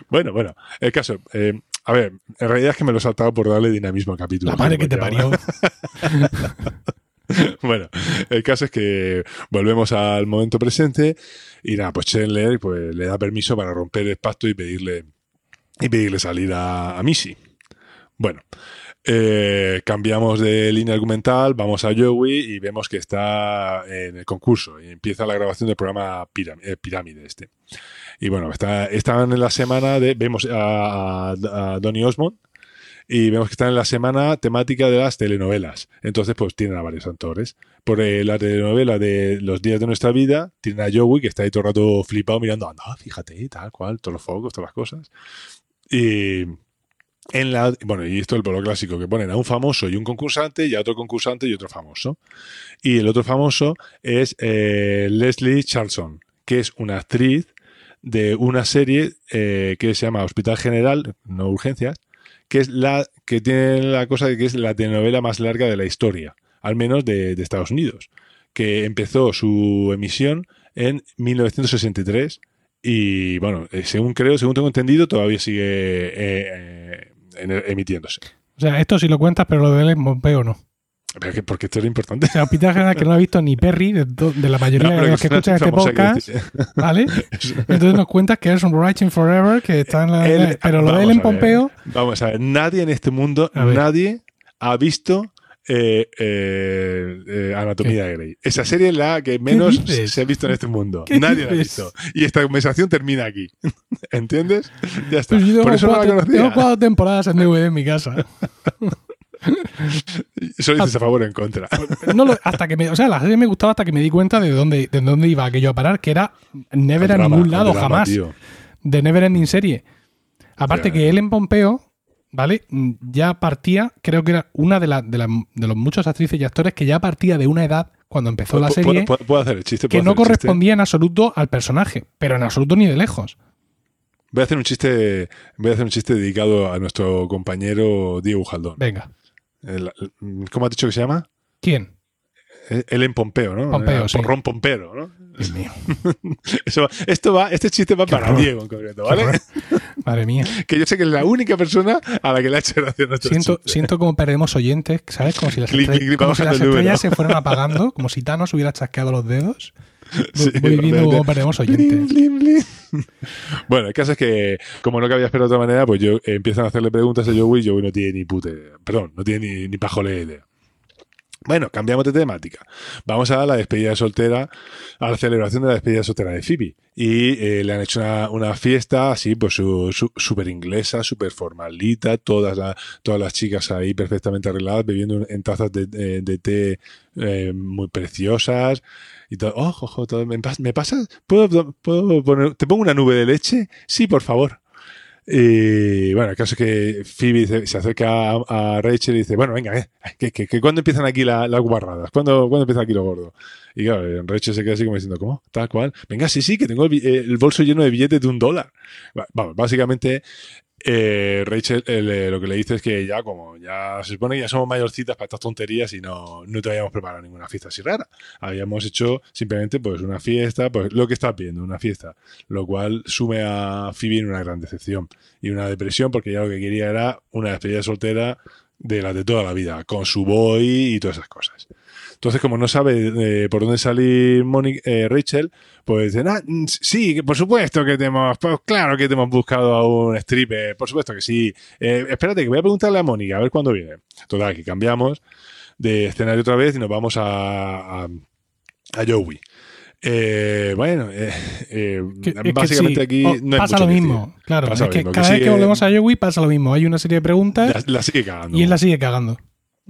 Bueno, bueno, el caso. eh, a ver, en realidad es que me lo he saltado por darle dinamismo al capítulo. La madre que te parió. bueno, el caso es que volvemos al momento presente y nada, pues Chandler pues, le da permiso para romper el pacto y pedirle, y pedirle salir a, a Missy. Bueno, eh, cambiamos de línea argumental, vamos a Joey y vemos que está en el concurso y empieza la grabación del programa eh, Pirámide este. Y bueno, está, están en la semana de, vemos a, a, Donny Osmond y vemos que están en la semana temática de las telenovelas. Entonces, pues tienen a varios actores. Por eh, la telenovela de Los días de nuestra vida, tienen a Joey, que está ahí todo el rato flipado mirando, anda, fíjate, tal cual, todos los focos, todas las cosas. Y en la, bueno, y esto es el lo clásico, que ponen a un famoso y un concursante, y a otro concursante y otro famoso. Y el otro famoso es eh, Leslie Charlson, que es una actriz de una serie eh, que se llama Hospital General, no urgencias, que es la que tiene la cosa de que es la telenovela más larga de la historia, al menos de, Estados Unidos, que empezó su emisión en 1963 y bueno, eh, según creo, según tengo entendido, todavía sigue eh, eh, emitiéndose. sea, esto sí lo cuentas, pero lo de Ellen no. Pero que, porque esto es importante. O sea, Peter General que no ha visto ni Perry de, de la mayoría No, de los que una escuchan este que podcast, ¿vale? Entonces nos cuentas que es un Writing Forever, que está en la... Él- pero lo de vamos Ellen a ver. Pompeo... Vamos a ver, nadie en este mundo, nadie ha visto eh, eh, eh, Anatomía de Grey. Esa serie es la que menos dices? se ha visto en este mundo. ¿Qué Nadie la ha dices? visto. Y esta conversación termina aquí. ¿Entiendes? Ya está. Pues yo tengo, Por eso no la cuatro, tengo conocía. cuatro temporadas en DVD en mi casa. Solo dices a favor o en contra. No hasta que me, o sea, la serie me gustaba hasta que me di cuenta de dónde, de dónde iba aquello a parar, que era never a Drama, ningún lado, drama, jamás. tío. De Never Ending Serie. Aparte que él en Pompeo, ¿vale? Mm, Ya partía, creo que era una de, la- de, la- de los muchos actrices y actores que ya partía de una edad cuando empezó la serie Puedo, puedo hacer el chiste. que no chiste. correspondía en absoluto al personaje, pero en absoluto ni de lejos. Voy a hacer un chiste. Voy a hacer un chiste dedicado a nuestro compañero Diego Jaldón. Venga. El- el- ¿Cómo has dicho que se llama? ¿Quién? Él en Pompeo, ¿no? Pompeo, sí. Porrón Pompero, ¿no? Dios mío. Eso va- esto va, este chiste va Qué para horror. Diego en concreto, ¿vale? Madre mía. Que yo sé que es la única persona a la que le ha hecho gracia Siento, chiste. siento como perdemos oyentes, ¿sabes? Como si las, Clic, estrell- clic, clic, como si las estrellas se fueran apagando, como si Thanos hubiera chasqueado los dedos. Sí, Voy viendo cómo perdemos oyentes. Bueno, el caso es que, como no cabía esperar de otra manera, pues yo eh, empiezan a hacerle preguntas a Joey y Joey no tiene ni pute, perdón, no tiene ni, ni pajolera idea. Bueno, cambiamos de temática. Vamos a la despedida de soltera, a la celebración de la despedida de soltera de Phoebe. Y eh, le han hecho una, una fiesta así, pues su- su- súper inglesa, súper formalita, todas, la- todas las chicas ahí perfectamente arregladas, bebiendo en tazas de, de- de té eh, muy preciosas. Y todo, oh, ojo, todo, ¿me, pas- ¿me pasas? ¿Puedo, ¿Puedo poner, ¿Te pongo una nube de leche? Sí, por favor. Y bueno, el caso es que Phoebe dice- se acerca a, a Rachel y dice, bueno, venga, eh, que, que, ¿cuándo empiezan aquí la- las guarradas? ¿Cuándo, ¿Cuándo empieza aquí lo gordo? Y claro, Rachel se queda así como diciendo, ¿cómo? Tal cual. Venga, sí, sí, que tengo el, bolso lleno de billetes de un dólar. Básicamente, eh, Rachel eh, lo que le dice es que ya como ya se supone que ya somos mayorcitas para estas tonterías y no, no te habíamos preparado ninguna fiesta así rara. Habíamos hecho simplemente pues una fiesta, pues lo que estás viendo, una fiesta. Lo cual sume a Phoebe una gran decepción y una depresión porque ya lo que quería era una despedida soltera de las de toda la vida, con su boy y todas esas cosas. Entonces, como no sabe eh, por dónde salir Moni- eh, Rachel, pues dicen, ah, sí, por supuesto que te hemos, pues claro que te hemos buscado a un stripper, por supuesto que sí. Eh, espérate, que voy a preguntarle a Mónica, a ver cuándo viene. Total, que cambiamos de escenario otra vez y nos vamos a, a, a Joey. Eh, bueno, eh, eh, Que- es que básicamente sí, aquí o- no pasa lo mismo. Claro, Pasa es lo que mismo, que cada vez que volvemos a Joey pasa lo mismo. Hay una serie de preguntas La, la sigue cagando. y él la sigue cagando.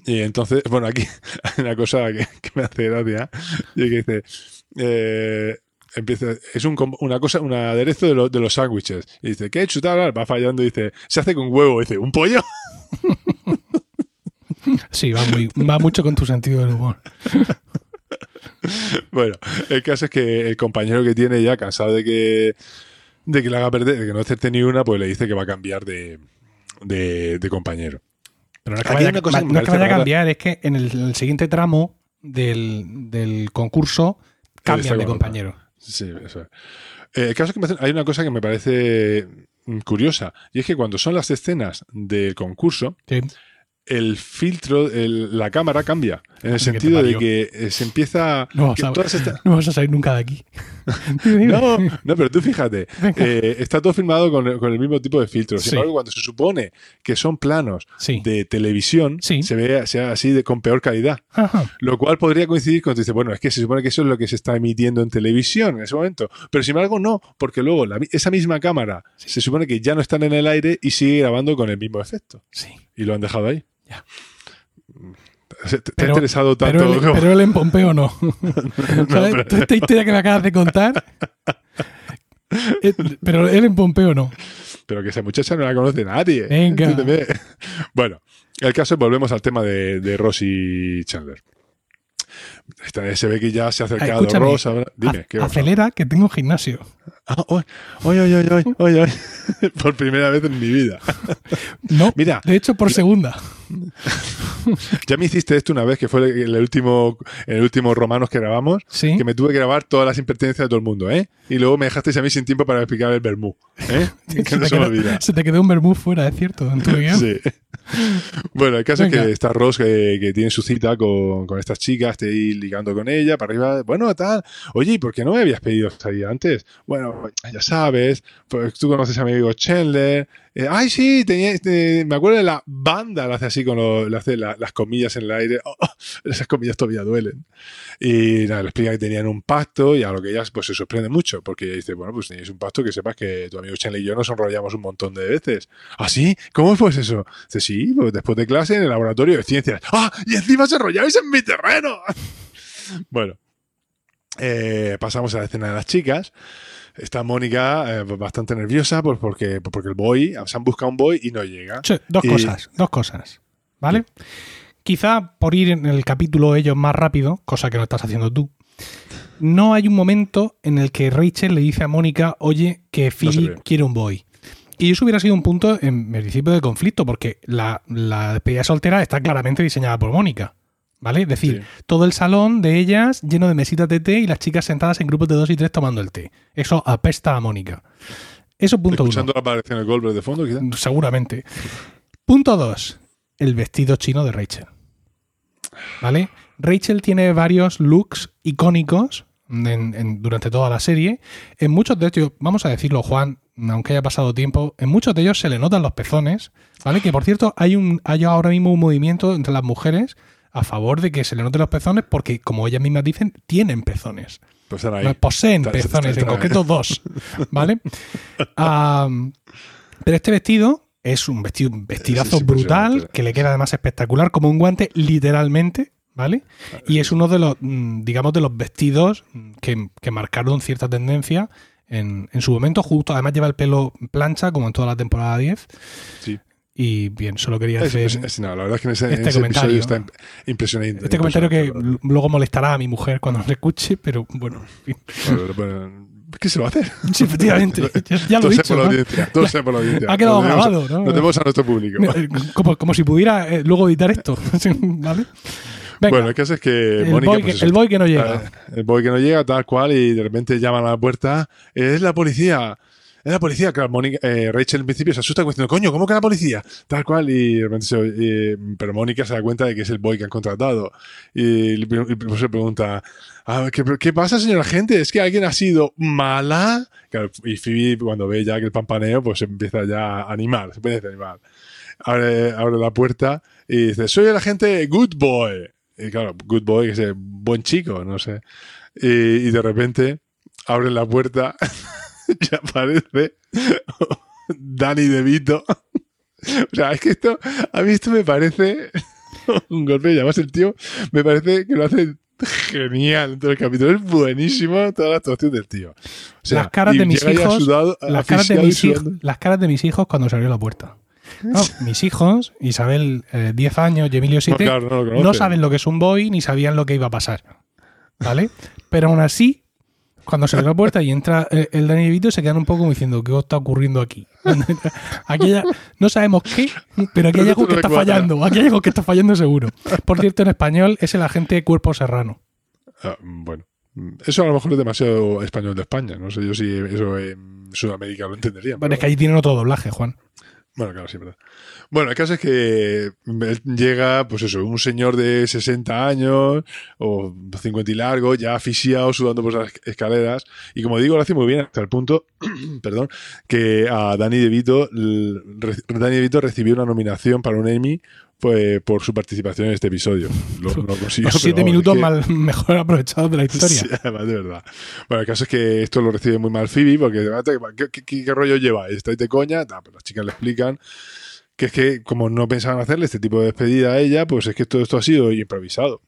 Y entonces, bueno, aquí hay una cosa que, que me hace gracia. Y que dice, eh, empieza, es un, una cosa, un aderezo de, lo- de los sándwiches. Y dice, ¿qué he hecho? Tal, va fallando y dice, se hace con huevo. Y dice, ¿un pollo? Sí, va, muy, va mucho con tu sentido del humor. Bueno, el caso es que el compañero que tiene ya, cansado de que, de que le haga perder, de que no acerte ni una, pues le dice que va a cambiar de, de, de compañero. Pero no es que vaya, una cosa que no es que vaya a cambiar, es que en el, en el siguiente tramo del, del concurso cambian de compañero. Sí, eso es. Eh, el caso es que me hace- hay una cosa que me parece mm, curiosa, y es que cuando son las escenas del concurso, Sí. El filtro, el- la cámara cambia. En el sentido de que eh, se empieza. No vas, a, no vas a salir nunca de aquí. No, no, pero tú fíjate, eh, está todo filmado con, el- con el mismo tipo de filtros. Sin Sí. embargo, cuando se supone que son planos Sí. de televisión, Sí. se ve así de, con peor calidad. Ajá. Lo cual podría coincidir con que dice, bueno, es que se supone que eso es lo que se está emitiendo en televisión en ese momento. Pero sin embargo, no, porque luego la esa misma cámara se supone que ya no están en el aire y sigue grabando con el mismo efecto. Sí. Y lo han dejado ahí. Ya. ¿Te, te ha interesado tanto? Pero él, como- pero él en Pompeo no. ¿Sabes? pero- Esta historia que me acabas de contar. eh, Pero él en Pompeo no. Pero que esa muchacha no la conoce nadie. Venga. Bueno, el caso es, volvemos al tema de, de Ross y Chandler. Esta- se ve que ya se ha acercado Ross. Dime, acelera que tengo gimnasio. Ah, hoy, hoy, hoy, hoy, hoy, hoy, hoy. Por primera vez en mi vida. No, Mira, de hecho por segunda. ya me hiciste esto una vez, que fue el, el último, el último Romanos que grabamos, Sí. que me tuve que grabar todas las impertinencias de todo el mundo, ¿eh? Y luego me dejasteis a mí sin tiempo para explicar el Bermú, ¿eh? que no te se quedó, te quedó un vermú fuera, es cierto, en tu guion. Sí. Bueno, el caso es que está Ross que, que tiene su cita con, con estas chicas, está ahí ligando con ella, para arriba. Bueno, tal. Oye, ¿y por qué no me habías pedido salir antes? Bueno, ya sabes, pues tú conoces a mi amigo Chandler. Eh, ay, sí, tenía, este, me acuerdo de la banda, lo hace así con lo, le hace la- las comillas en el aire. Oh, esas comillas todavía duelen. Y nada, le explica que tenían un pacto y a lo que ella pues, se sorprende mucho, porque ella dice, bueno, pues tenéis un pacto que sepas que tu amigo Chandler y yo nos enrollamos un montón de veces. ¿Ah, sí? ¿Cómo fue eso? Dice, sí, pues después de clase en el laboratorio de ciencias. ¡Ah! ¡Y encima os enrolláis en mi terreno! bueno, eh, pasamos a la escena de las chicas. Está Mónica eh, bastante nerviosa pues, porque, porque el boy, se han buscado un boy y no llega. Sí, dos Y- cosas, dos cosas. ¿Vale? Quizá por ir en el capítulo ellos más rápido, cosa que no estás haciendo tú, no hay un momento en el que Rachel le dice a Mónica, oye, que Phoebe ve. quiere un boy. Y eso hubiera sido un punto en principio de conflicto, porque la, la despedida soltera está claramente diseñada por Mónica. ¿Vale? Es decir, Sí. todo el salón de ellas lleno de mesitas de té y las chicas sentadas en grupos de dos y tres tomando el té. Eso apesta a Mónica. Eso punto uno. Escuchando la aparición Goldberg de fondo, quizá. Seguramente. Punto 2. El vestido chino de Rachel. ¿Vale? Rachel tiene varios looks icónicos en- en- durante toda la serie. En muchos de ellos, vamos a decirlo, Juan, aunque haya pasado tiempo, en muchos de ellos se le notan los pezones. ¿Vale? Que por cierto, hay, un, hay ahora mismo un movimiento entre las mujeres a favor de que se le noten los pezones porque, como ellas mismas dicen, tienen pezones. Pues ahí. No, Poseen Está- pezones, está- en concreto dos. ¿Vale? Pero este vestido es un vestido, un vestidazo Es brutal que le queda además espectacular, como un guante, literalmente. ¿Vale? Y es uno de los, mm, digamos, de los vestidos que, que marcaron cierta tendencia en, en su momento. Justo, además lleva el pelo plancha, como en toda la temporada 10. Sí. Y bien, solo quería hacer es- es- no, la verdad es que en ese, en este ese comentario. está imp- impresionante. este comentario que luego molestará a mi mujer cuando lo escuche, pero bueno, en fin. Bueno, ¿Qué se va a hacer? Sí, efectivamente. Ya, ya lo he dicho. ¿no? Todo sea por la audiencia. Ha quedado tenemos- grabado, ¿no? Lo tenemos a nuestro público. Eh, Como, como si pudiera eh, luego editar esto. ¿Vale? Venga, Bueno, el caso es que el, Mónica. boy pues que, el boy que no llega. el boy que no llega, tal cual, y de repente llaman a la puerta. Es la policía. Es la policía. Claro, Mónica, eh, Rachel en principio se asusta diciendo, coño, ¿cómo que la policía? Tal cual, y de repente se eh, pero Mónica se da cuenta de que es el boy que han contratado. Y, y se pregunta, "Ah, ¿qué, ¿qué pasa, señora gente? ¿Es que alguien ha sido mala? Claro, y Phoebe, cuando ve ya que el pampaneo, pues empieza ya a animar, se empieza a animar. Abre, abre la puerta y dice, soy el agente Good Boy. Y claro, Good Boy, que es el buen chico, no sé. Y, y de repente abren la puerta y aparece Danny DeVito. O sea, es que esto, a mí esto me parece un golpe, y además el tío me parece que lo hace genial en todo el capítulo. Es buenísimo toda la actuación del tío. O sea, Las caras de mis hijos- sudado, las, caras de mis hijos, sudando. las caras de mis hijos cuando se abrió la puerta. No, mis hijos, Isabel, eh, 10 años, y Emilio, 7, claro, no no, saben lo que es un boy ni sabían lo que iba a pasar. ¿Vale? Pero aún así, cuando se abre la puerta y entra eh, el Dani DeVito, se quedan un poco como diciendo, ¿qué está ocurriendo aquí? aquí ya- no sabemos qué, pero aquí hay Pero algo que está fallando. Aquí hay algo que está fallando seguro. Por cierto, en español es el agente Cuerpo Serrano. Ah, bueno, eso a lo mejor es demasiado español de España. No sé yo si eso en Sudamérica lo entendería. Bueno, es que allí tienen otro doblaje, Juan. Bueno, claro, sí, verdad. Bueno, el caso es que él llega, pues eso, un señor de 60 años o 50 y largo, ya asfixiado, sudando por las escaleras. Y como digo, lo hace muy bien hasta el punto, perdón, que a Danny DeVito, Danny DeVito recibió una nominación para un Emmy pues, por su participación en este episodio. Lo, lo consiguió, Los siete vamos, minutos es que- mal- mejor aprovechados de la historia. Sí, además, de verdad. Bueno, el caso es que esto lo recibe muy mal Phoebe porque de verdad, ¿qué, qué, qué- qué rollo lleva? ¿Estáis de coña? Nah, pues las chicas le explican que es que como no pensaban hacerle este tipo de despedida a ella, pues es que todo esto ha sido improvisado.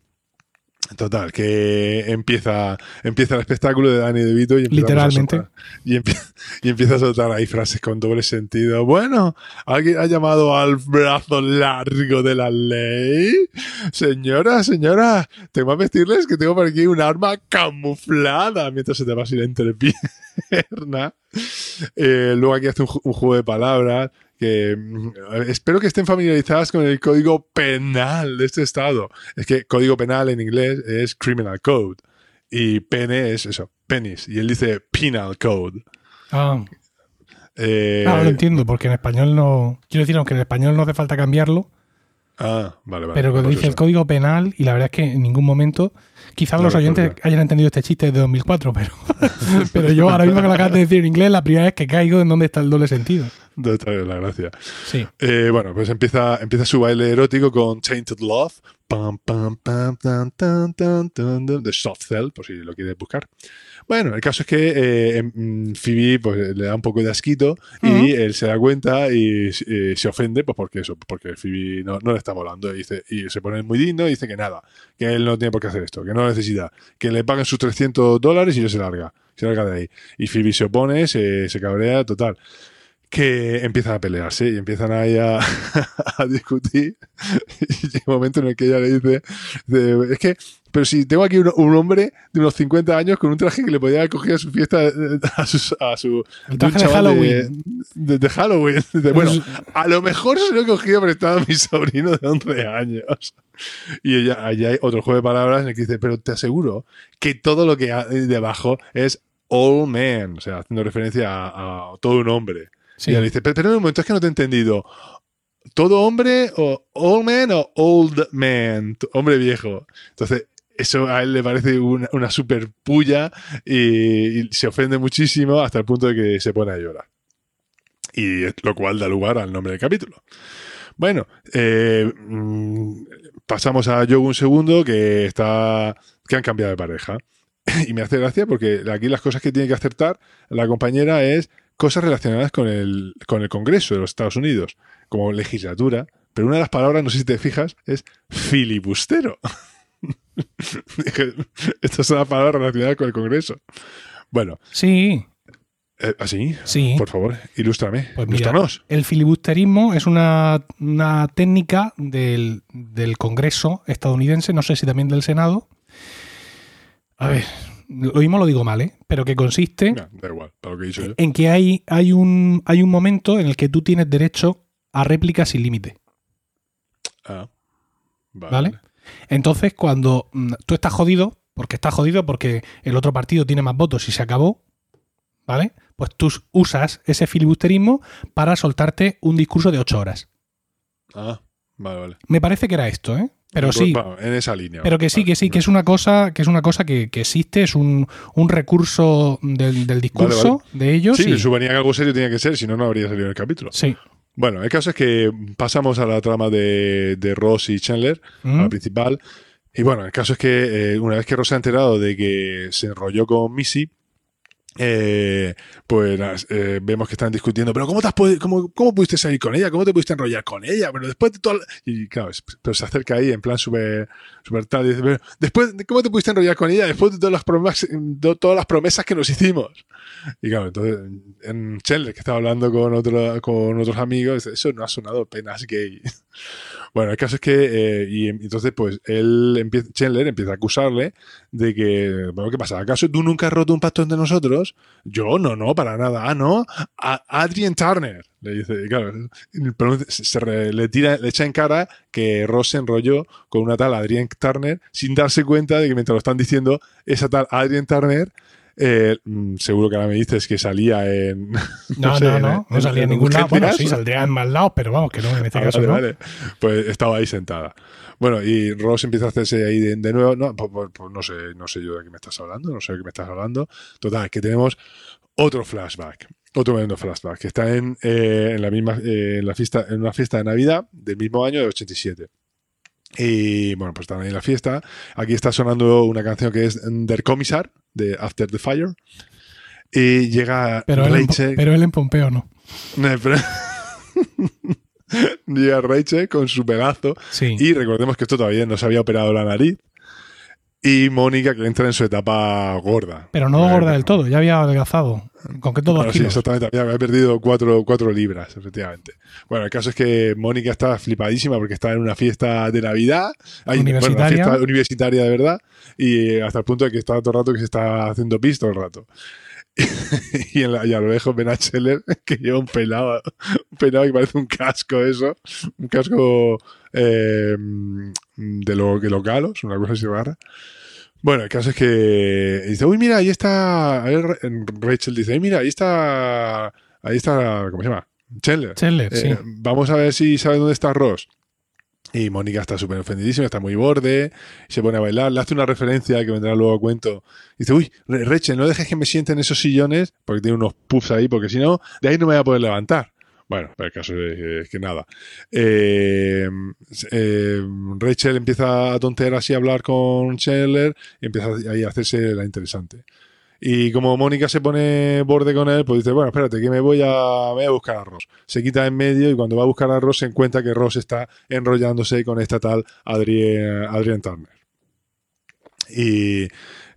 Total, que empieza, empieza el espectáculo de Danny DeVito y a Literalmente. soltar- y, empie- y empieza a soltar ahí frases con doble sentido. Bueno, ¿alguien ha llamado al brazo largo de la ley? Señora, señora, tengo que vestirles que tengo por aquí un arma camuflada mientras se te va así la entrepierna. Eh, luego aquí hace un juego de palabras que mm, espero que estén familiarizadas con el código penal de este estado. Es que código penal en inglés es criminal code y pene es eso, penis. Y él dice penal code. Ah, Eh, Ahora lo entiendo, porque en español no. Quiero decir, aunque en español no hace falta cambiarlo, Ah, vale, vale. pero pues cuando dice el código penal, y la verdad es que en ningún momento. Quizás los oyentes hayan entendido este chiste de 2004, pero, pero yo ahora mismo que lo acabas de decir en inglés, la primera vez que caigo en dónde está el doble sentido. ¿Dónde está la gracia? Sí. Eh, bueno, pues empieza, empieza su baile erótico con Tainted Love. Pam, pam, pam, tan, tan, tan, tan, tan, de Soft Cell, por si lo quieres buscar. Bueno, el caso es que eh, em, Phoebe pues, le da un poco de asquito y Ujú. él se da cuenta y eh, se ofende, pues porque eso, porque Phoebe no, no le está molando y, dice, y se pone muy digno y dice que nada, que él no tiene por qué hacer esto, que no lo necesita, que le paguen sus 300 dólares y yo se larga, se larga de ahí. Y Phoebe se opone, se, se cabrea, total que empiezan a pelearse y empiezan ahí a, a discutir. Y llega un momento en el que ella le dice, de- es que, pero si tengo aquí un, un hombre de unos 50 años con un traje que le podía haber cogido a su fiesta, a su... A su El de traje de chaval Halloween. De, de Halloween. Bueno, Es- a lo mejor se lo he cogido prestado a mi sobrino de 11 años. Y ella, allá hay otro juego de palabras en el que dice, pero te aseguro que todo lo que hay debajo es all man, o sea, haciendo referencia a, a todo un hombre. Y le dice, pero, pero en un momento es que no te he entendido. ¿Todo hombre o old man o old man? Hombre viejo. Entonces, eso a él le parece una, super puya y, se ofende muchísimo hasta el punto de que se pone a llorar. Y lo cual da lugar al nombre del capítulo. Bueno, eh, mm, pasamos a Yogu un segundo que está que han cambiado de pareja. Y me hace gracia porque aquí las cosas que tiene que acertar la compañera es cosas relacionadas con el, con el Congreso de los Estados Unidos, como legislatura. Pero una de las palabras, no sé si te fijas, es filibustero. Esta es una palabra relacionada con el Congreso. Bueno, Sí, eh, ¿así? sí. Por favor, ilústrame. Pues mira. El filibusterismo es una, una técnica del, del Congreso estadounidense, no sé si también del Senado. A ver, lo mismo lo digo mal, ¿eh? Pero que consiste No, da igual, para lo que he dicho yo. en que hay, hay, un, hay un momento en el que tú tienes derecho a réplica sin límite. Ah, ¿Vale? Entonces, cuando mm, tú estás jodido, porque estás jodido porque el otro partido tiene más votos y se acabó, ¿vale? Pues tú usas ese filibusterismo para soltarte un discurso de ocho horas. Ah, vale, vale. Me parece que era esto, ¿eh? Pero Pues, sí, bueno, en esa línea. pero que sí, que sí, que es una cosa, que es una cosa que, que existe, es un, un recurso del, del discurso de ellos. Sí, y- suponía que algo serio tenía que ser, si no, no habría salido el capítulo. sí. Bueno, el caso es que pasamos a la trama de, de Ross y Chandler, a la principal. Y bueno, el caso es que eh, una vez que Ross se ha enterado de que se enrolló con Missy, eh, pues eh, vemos que están discutiendo, pero ¿cómo, te has cómo, ¿cómo pudiste salir con ella? ¿Cómo te pudiste enrollar con ella? Pero después de todo... Y claro, pero se acerca ahí en plan súper súper tal y dice, pero después, de- ¿cómo te pudiste enrollar con ella después de todas las promesas, de todas las promesas que nos hicimos? Y claro, entonces en Chandler, que estaba hablando con, otro, con otros amigos, dice, eso no ha sonado apenas gay. Bueno, el caso es que, eh, y entonces, pues, él empieza, Chandler empieza a acusarle de que, bueno, ¿qué pasa? ¿Acaso tú nunca has roto un pacto entre nosotros? Yo, no, no, para nada. Ah, no. A Adrian Turner. Le dice, claro, se le tira, le echa en cara que Ross se enrolló con una tal Adrian Turner sin darse cuenta de que mientras lo están diciendo, esa tal Adrian Turner, eh, mm, seguro que ahora me dices que salía en. No, sé, no, en- no, no salía en ningún lado. Bueno, sí, saldría en más lados, pero vamos, que no, en este Ah, caso vale, no. vale. Pues estaba ahí sentada. Bueno, y Ross empieza a hacerse ahí de, de nuevo. No, pues, pues- pues no sé, no sé yo de qué me estás hablando, no sé de qué me estás hablando. Total, que tenemos otro flashback. Otro momento flashback, que está en, eh, en la misma eh, en la fiesta, en una fiesta de Navidad del mismo año de 87. Y bueno, pues están ahí en la fiesta. Aquí está sonando una canción que es Der Commissar de After the Fire. Y llega Pero él, pero él en Pompeo no. No, pero- Llega Rachel con su pedazo. Sí. Y recordemos que esto todavía no se había operado la nariz. Y Mónica que entra en su etapa gorda. pero no Eh, gorda del todo, ya había adelgazado. ¿Con qué todos Bueno, sí, exactamente. Había, había perdido cuatro, cuatro libras, efectivamente. Bueno, el caso es que Mónica está flipadísima porque está en una fiesta de Navidad. Hay, bueno, una Universitaria. fiesta universitaria de verdad. Y hasta el punto de que está todo el rato que se está haciendo pis todo el rato. y, en la- y a lo lejos ven a Scheller que lleva un pelado, un pelado que parece un casco eso, un casco eh, de, lo, de los galos, una cosa así rara. Bueno, el caso es que dice, uy, mira, ahí está, Rachel dice, "Uy, mira, ahí está ahí está, ¿cómo se llama? Chandler. Chandler, Eh, sí. Vamos a ver si sabe dónde está Ross. Y Mónica está súper ofendidísima, está muy borde, se pone a bailar, le hace una referencia que vendrá luego a cuento. Dice, uy, Re- Rachel, no dejes que me sienten en esos sillones, porque tiene unos puffs ahí, porque si no, de ahí no me voy a poder levantar. Bueno, pero el caso es, que nada. Eh, eh, Rachel empieza a tontear así, a hablar con Chandler, y empieza ahí a hacerse la interesante. Y como Mónica se pone borde con él, pues dice, bueno, espérate, que me voy a, buscar a Ross. Se quita en medio y cuando va a buscar a Ross se encuentra que Ross está enrollándose con esta tal Adrien, Adrien Turner. Y,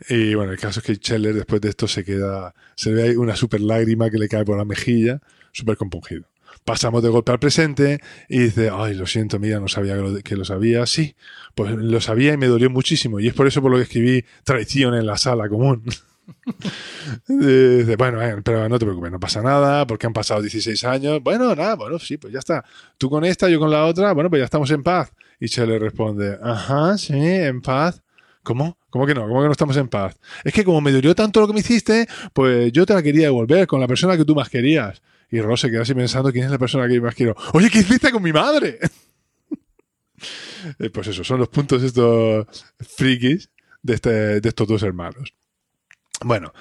y, bueno, el caso es que Scheller después de esto se queda, se ve ahí una super lágrima que le cae por la mejilla, súper compungido. Pasamos de golpe al presente y dice, ay, lo siento, mira, no sabía que lo, que lo sabía. Sí, pues lo sabía y me dolió muchísimo. Y es por eso por lo que escribí traición en la sala común. Dice, bueno, eh, pero no te preocupes, no pasa nada, porque han pasado 16 años. Bueno, nada, bueno, sí, pues ya está. Tú con esta, yo con la otra, bueno, pues ya estamos en paz. Y Che le responde, ajá, sí, en paz. ¿Cómo? ¿Cómo que no? ¿Cómo que no estamos en paz? Es que como me dolió tanto lo que me hiciste, pues yo te la quería devolver con la persona que tú más querías. Y Ross se queda así pensando, ¿quién es la persona que yo más quiero? Oye, ¿qué hiciste con mi madre? Eh, pues eso, son los puntos estos frikis de, este, de estos dos hermanos. Bueno,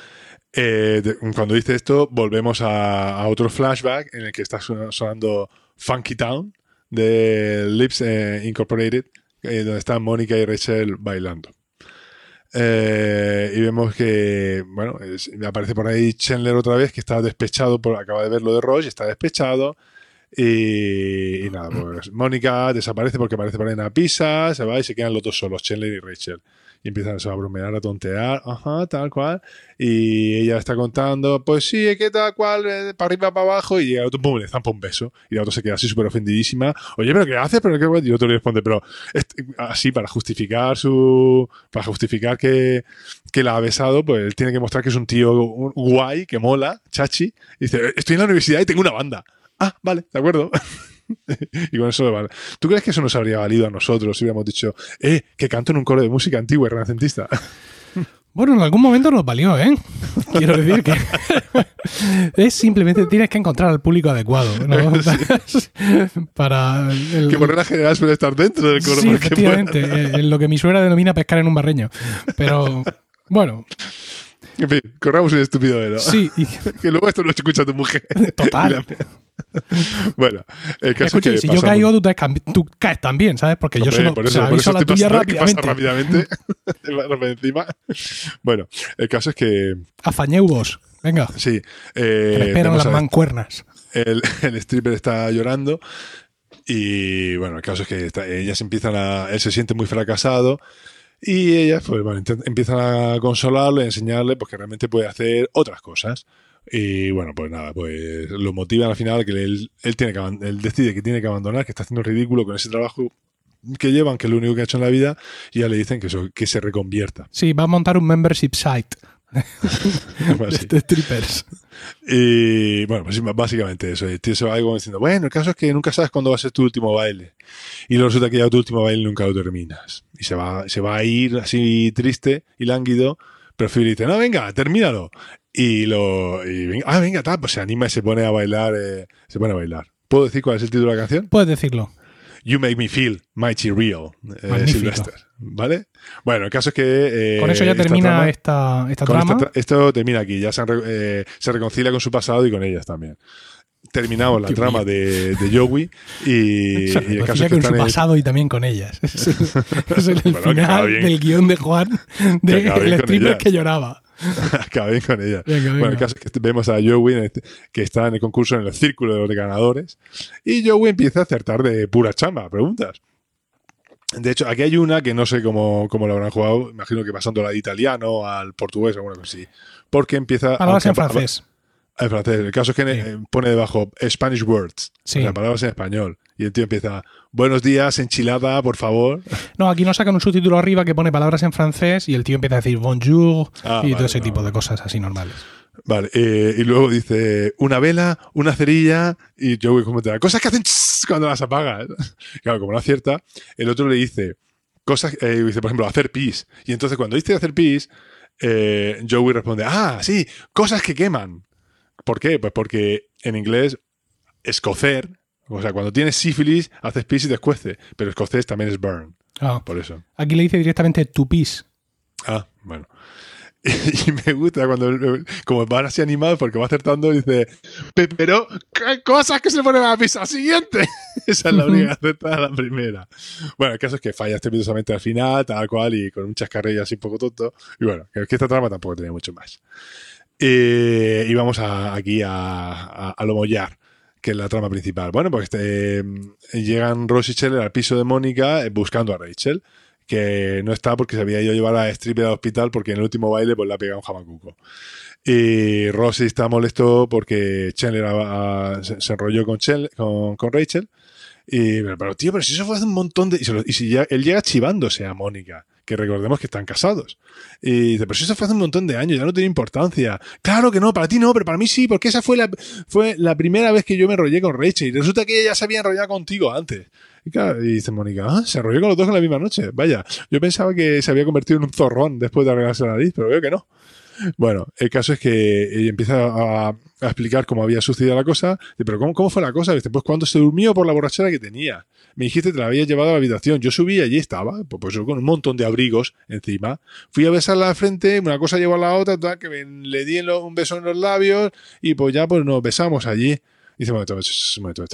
eh, cuando dice esto, volvemos a, otro flashback en el que está son- sonando Funky Town de Lips eh, Incorporated, eh, donde están Mónica y Rachel bailando. Y vemos que, bueno, es- aparece por ahí Chandler otra vez, que está despechado, por, acaba de ver lo de y está despechado. Y, nada, pues Mónica desaparece porque aparece por ahí una pizza, se va y se quedan los dos solos, Chandler y Rachel. Y empiezan a bromear, a tontear, ajá, tal cual. Y ella está contando, pues sí, es que tal cual, eh, para arriba, para abajo. Y el otro, pum, le zampa un beso. Y el otro se queda así súper ofendidísima. Oye, ¿pero qué haces? ¿Pero qué? Y otro le responde, pero así, para justificar su. Para justificar que, que la ha besado, pues él tiene que mostrar que es un tío guay, que mola, chachi. Y dice, estoy en la universidad y tengo una banda. Ah, vale, de acuerdo. y con eso vale. ¿Tú crees que eso nos habría valido a nosotros si hubiéramos dicho, eh, que canto en un coro de música antigua y renacentista? Bueno, en algún momento nos valió, ¿eh? Quiero decir que es simplemente tienes que encontrar al público adecuado ¿no? para el, que por regla general suele estar dentro del coro. sí, efectivamente, eh, lo que mi suegra denomina pescar en un barreño. Pero bueno, En fin, corramos un estúpido velo. sí, y- que luego esto lo escucha tu mujer. total. bueno, el caso Escucha, es que si yo caigo, tú, te tú caes también, ¿sabes? Porque yo Hombre, solo por eso, por aviso eso a la tuya pasa rápidamente. rápidamente. Encima. Bueno, el caso es que Afañeubos. Venga, sí. Eh, me esperan las mancuernas. el, el stripper está llorando y bueno, el caso es que está- ellas empiezan a... Él se siente muy fracasado y ellas pues bueno, empiezan a consolarle, a enseñarle pues que realmente puede hacer otras cosas. Y bueno, pues nada, pues lo motivan al final que él, él, tiene que, él decide que tiene que abandonar, que está haciendo ridículo con ese trabajo que llevan, que es lo único que ha hecho en la vida, y ya le dicen que, eso, que se reconvierta. Sí, va a montar un membership site Algo de, strippers. Y bueno, pues básicamente eso. Ahí como diciendo, bueno, el caso es que nunca sabes cuándo va a ser tu último baile. Y luego resulta que ya tu último baile nunca lo terminas. Y se va, se va a ir así triste y lánguido, pero Phoebe dice, no, venga, termínalo. Y lo, y venga, ah, venga, tal, pues se anima y se pone a bailar, eh, se pone a bailar. ¿Puedo decir cuál es el título de la canción? Puedes decirlo. You Make Me Feel Mighty Real, eh. Sylvester. ¿Vale? Bueno, el caso es que... eh, Con eso ya esta termina trama- esta, esta trama. esta esto termina aquí, ya se, han eh, se reconcilia con su pasado y con ellas también. Terminamos la Qué trama de, de Joey y, el caso es que con su pasado y también con ellas. Es el, es el Bueno, que acaba final del guion de Juan de Que el con stripper ellas. que lloraba. acaba bien con ella. Venga, Bueno, el caso es que vemos a Joey este- que está en el concurso en el círculo de los ganadores y Joey empieza a acertar de pura chamba, preguntas. De hecho, aquí hay una que no sé cómo, cómo lo habrán jugado, imagino que pasándola de italiano al portugués o alguna cosa así. Porque empieza... Palabras en francés. En francés. El caso es que Sí. pone debajo Spanish words. Sí. O sea, palabras en español. Y el tío empieza, buenos días, enchilada, por favor. No, aquí nos sacan un subtítulo arriba que pone palabras en francés y el tío empieza a decir bonjour Ah, y vale, todo ese no, tipo de cosas así normales. Vale. eh, y luego dice, una vela, una cerilla. Y Joey comenta, cosas que hacen cuando las apagas. Claro, como no acierta, el otro le dice, cosas, eh, dice, por ejemplo, hacer pis. Y entonces cuando dice hacer pis, eh, Joey responde, ah, sí, cosas que queman. ¿Por qué? Pues porque en inglés, escocer. O sea, cuando tienes sífilis, haces pis y te escuece. Pero escocés también es burn. Ah, Por eso. aquí le dice directamente tu pis. Ah, bueno. Y me gusta cuando, como van así animados, porque va acertando, dice, "Pe- pero, ¿qué cosas que se ponen a la pizza siguiente? Esa es la única acertada, la primera. Bueno, el caso es que falla estrepitosamente al final, tal cual, y con un chascarrillo así un poco tonto. Y bueno, que esta trama tampoco tenía mucho más. Eh, y vamos a- aquí a, a, a lo mollar, que es la trama principal. Bueno, pues este, llegan Ross y Scheller al piso de Mónica eh, buscando a Rachel que no está porque se había ido a llevar a Stripper al hospital porque en el último baile pues le ha pegado un jamacuco. Y Rossi está molesto porque Chandler ha- ha- se, se enrolló con, con, con Rachel. Y, pero, tío, pero si eso fue hace un montón de... Y si ya- él llega chivándose a Mónica, que recordemos que están casados. Y dice, pero si eso fue hace un montón de años, ya no tiene importancia. Claro que no, para ti no, pero para mí sí, porque esa fue la, fue la primera vez que yo me enrollé con Rachel. Y resulta que ella ya se había enrollado contigo antes. Y, claro, y dice Mónica, ah, se enrolló con los dos en la misma noche. Vaya, yo pensaba que se había convertido en un zorrón después de arreglarse la nariz, pero veo que no. Bueno, el caso es que ella empieza a, a explicar cómo había sucedido la cosa. Dice, pero ¿cómo, cómo fue la cosa? Dice, pues cuando se durmió por la borrachera que tenía. Me dijiste que la habías llevado a la habitación. Yo subí y allí estaba, pues, pues yo con un montón de abrigos encima. Fui a besarla de frente, una cosa llevó a la otra, tal, que me- le di un beso en los labios y pues ya pues nos besamos allí. Dice, momento, momento, momento.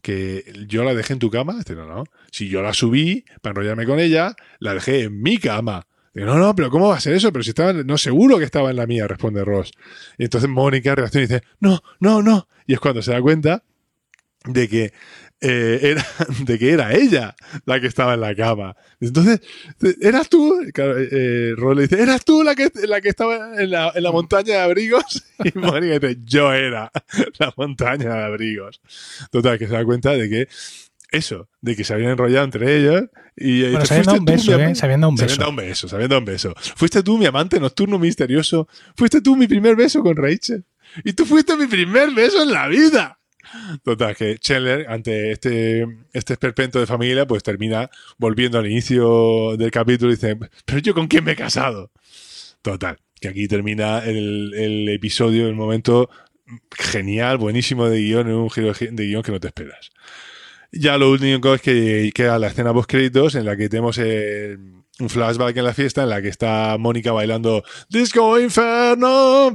Que yo la dejé en tu cama. Dice, no, no. Si yo la subí para enrollarme con ella, la dejé en mi cama. Digo, no, no, pero ¿cómo va a ser eso? Pero si estaba, no, seguro que estaba en la mía, responde Ross. Y entonces Mónica reacciona y dice, no, no, no. Y es cuando se da cuenta de que eh, era de que era ella la que estaba en la cama. Entonces, ¿eras tú? Eh, eh, Ross le dice, ¿eras tú la que, la que estaba en la, en la montaña de abrigos? Y Mónica dice, yo era la montaña de abrigos. Total, que se da cuenta de que eso, de que se habían enrollado entre ellos y ella Bueno, se habían dado un "Fuiste tú, beso, ¿eh? amante". Se habían dado un Se habían beso. dado un beso, se habían dado un beso. Fuiste tú mi amante nocturno misterioso. Fuiste tú mi primer beso con Rachel. Y tú fuiste mi primer beso en la vida. Total, que Chandler, ante este, este esperpento de familia, pues termina volviendo al inicio del capítulo y dice, pero yo con quién me he casado. Total, que aquí termina el, el episodio, el momento genial, buenísimo de guion, en un giro de guion que no te esperas. Ya lo único es que queda la escena post créditos en la que tenemos el- un flashback en la fiesta en la que está Mónica bailando Disco Inferno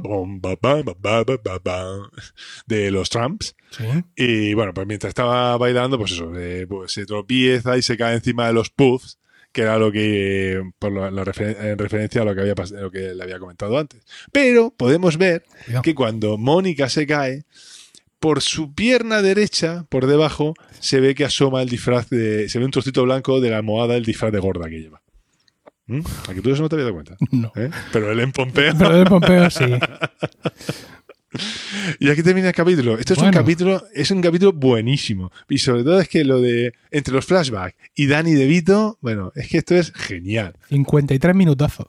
de los Tramps. Sí. Y bueno, pues mientras estaba bailando, pues eso, eh, pues se tropieza y se cae encima de los puffs, que era lo que, por la, la referen- en referencia a lo que, había lo que le había comentado antes. Pero podemos ver que cuando Mónica se cae, por su pierna derecha, por debajo, se ve que asoma el disfraz de. Se ve un trocito blanco de la almohada del disfraz de gorda que lleva. ¿Mm? ¿A que tú eso no te habías dado cuenta? No. ¿Eh? Pero él en Pompeo. Pero de Pompeo sí. Y aquí termina el capítulo. Esto es un capítulo, es un capítulo buenísimo. Y sobre todo es que lo de entre los flashbacks y Danny DeVito, bueno, es que esto es genial. 53 minutazos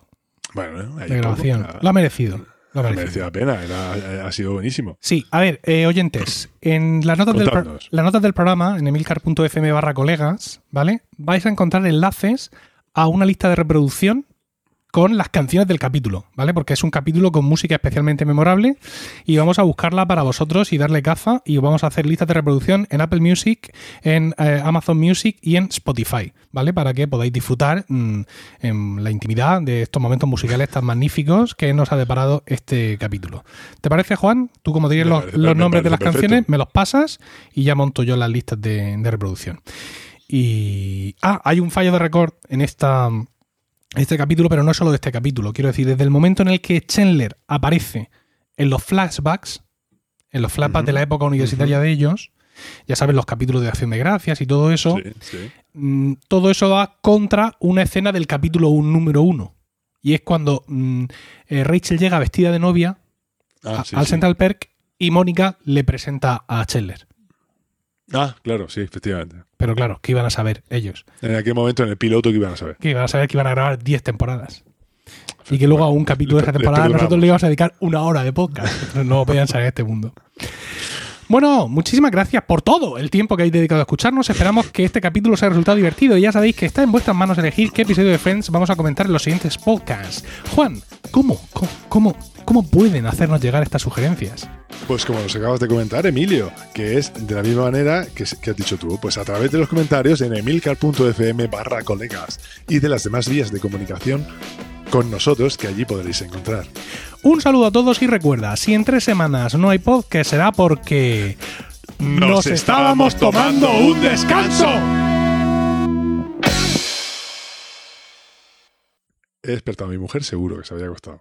Bueno, ¿eh? De grabación. Lo ha merecido. Lo ha la pena, era- ha sido buenísimo. Sí, a ver, eh, oyentes, en las notas, del, pro- las notas del programa, en emilcar.fm barra colegas, ¿vale? Vais a encontrar enlaces a una lista de reproducción con las canciones del capítulo, ¿vale? Porque es un capítulo con música especialmente memorable y vamos a buscarla para vosotros y darle caza y vamos a hacer listas de reproducción en Apple Music, en eh, Amazon Music y en Spotify, ¿vale? Para que podáis disfrutar mm, en la intimidad de estos momentos musicales tan magníficos que nos ha deparado este capítulo. ¿Te parece, Juan? Tú como tienes los, nombres de las perfecto. canciones, me los pasas y ya monto yo las listas de, de reproducción. Y. Ah, hay un fallo de récord en esta. Este capítulo, pero no solo de este capítulo. Quiero decir, desde el momento en el que Chandler aparece en los flashbacks, en los flashbacks de la época universitaria de ellos, ya sabes, los capítulos de Acción de Gracias y todo eso, Sí, sí. mm, todo eso va contra una escena del capítulo un- número uno. Y es cuando mm, eh, Rachel llega vestida de novia Ah, a- sí, al. Central Perk y Mónica le presenta a Chandler. Ah, claro, sí, efectivamente. Pero claro, ¿qué iban a saber ellos? En aquel momento en el piloto que iban a saber. Que iban a saber que iban a grabar 10 temporadas. Y que luego a un capítulo de esa temporada nosotros le íbamos a dedicar una hora de podcast. No podían saber este mundo. Bueno, muchísimas gracias por todo el tiempo que habéis dedicado a escucharnos. Esperamos que este capítulo os haya resultado divertido. Y ya sabéis que está en vuestras manos elegir qué episodio de Friends vamos a comentar en los siguientes podcasts. Juan, ¿cómo, cómo, cómo, pueden hacernos llegar estas sugerencias? Pues como nos acabas de comentar, Emilio, que es de la misma manera que, que has dicho tú, pues a través de los comentarios en emilcar.fm barra colegas y de las demás vías de comunicación con nosotros que allí podréis encontrar. Un saludo a todos y recuerda, si en tres semanas no hay podcast será porque Nos estábamos tomando un descanso. He despertado a mi mujer seguro que se había acostado.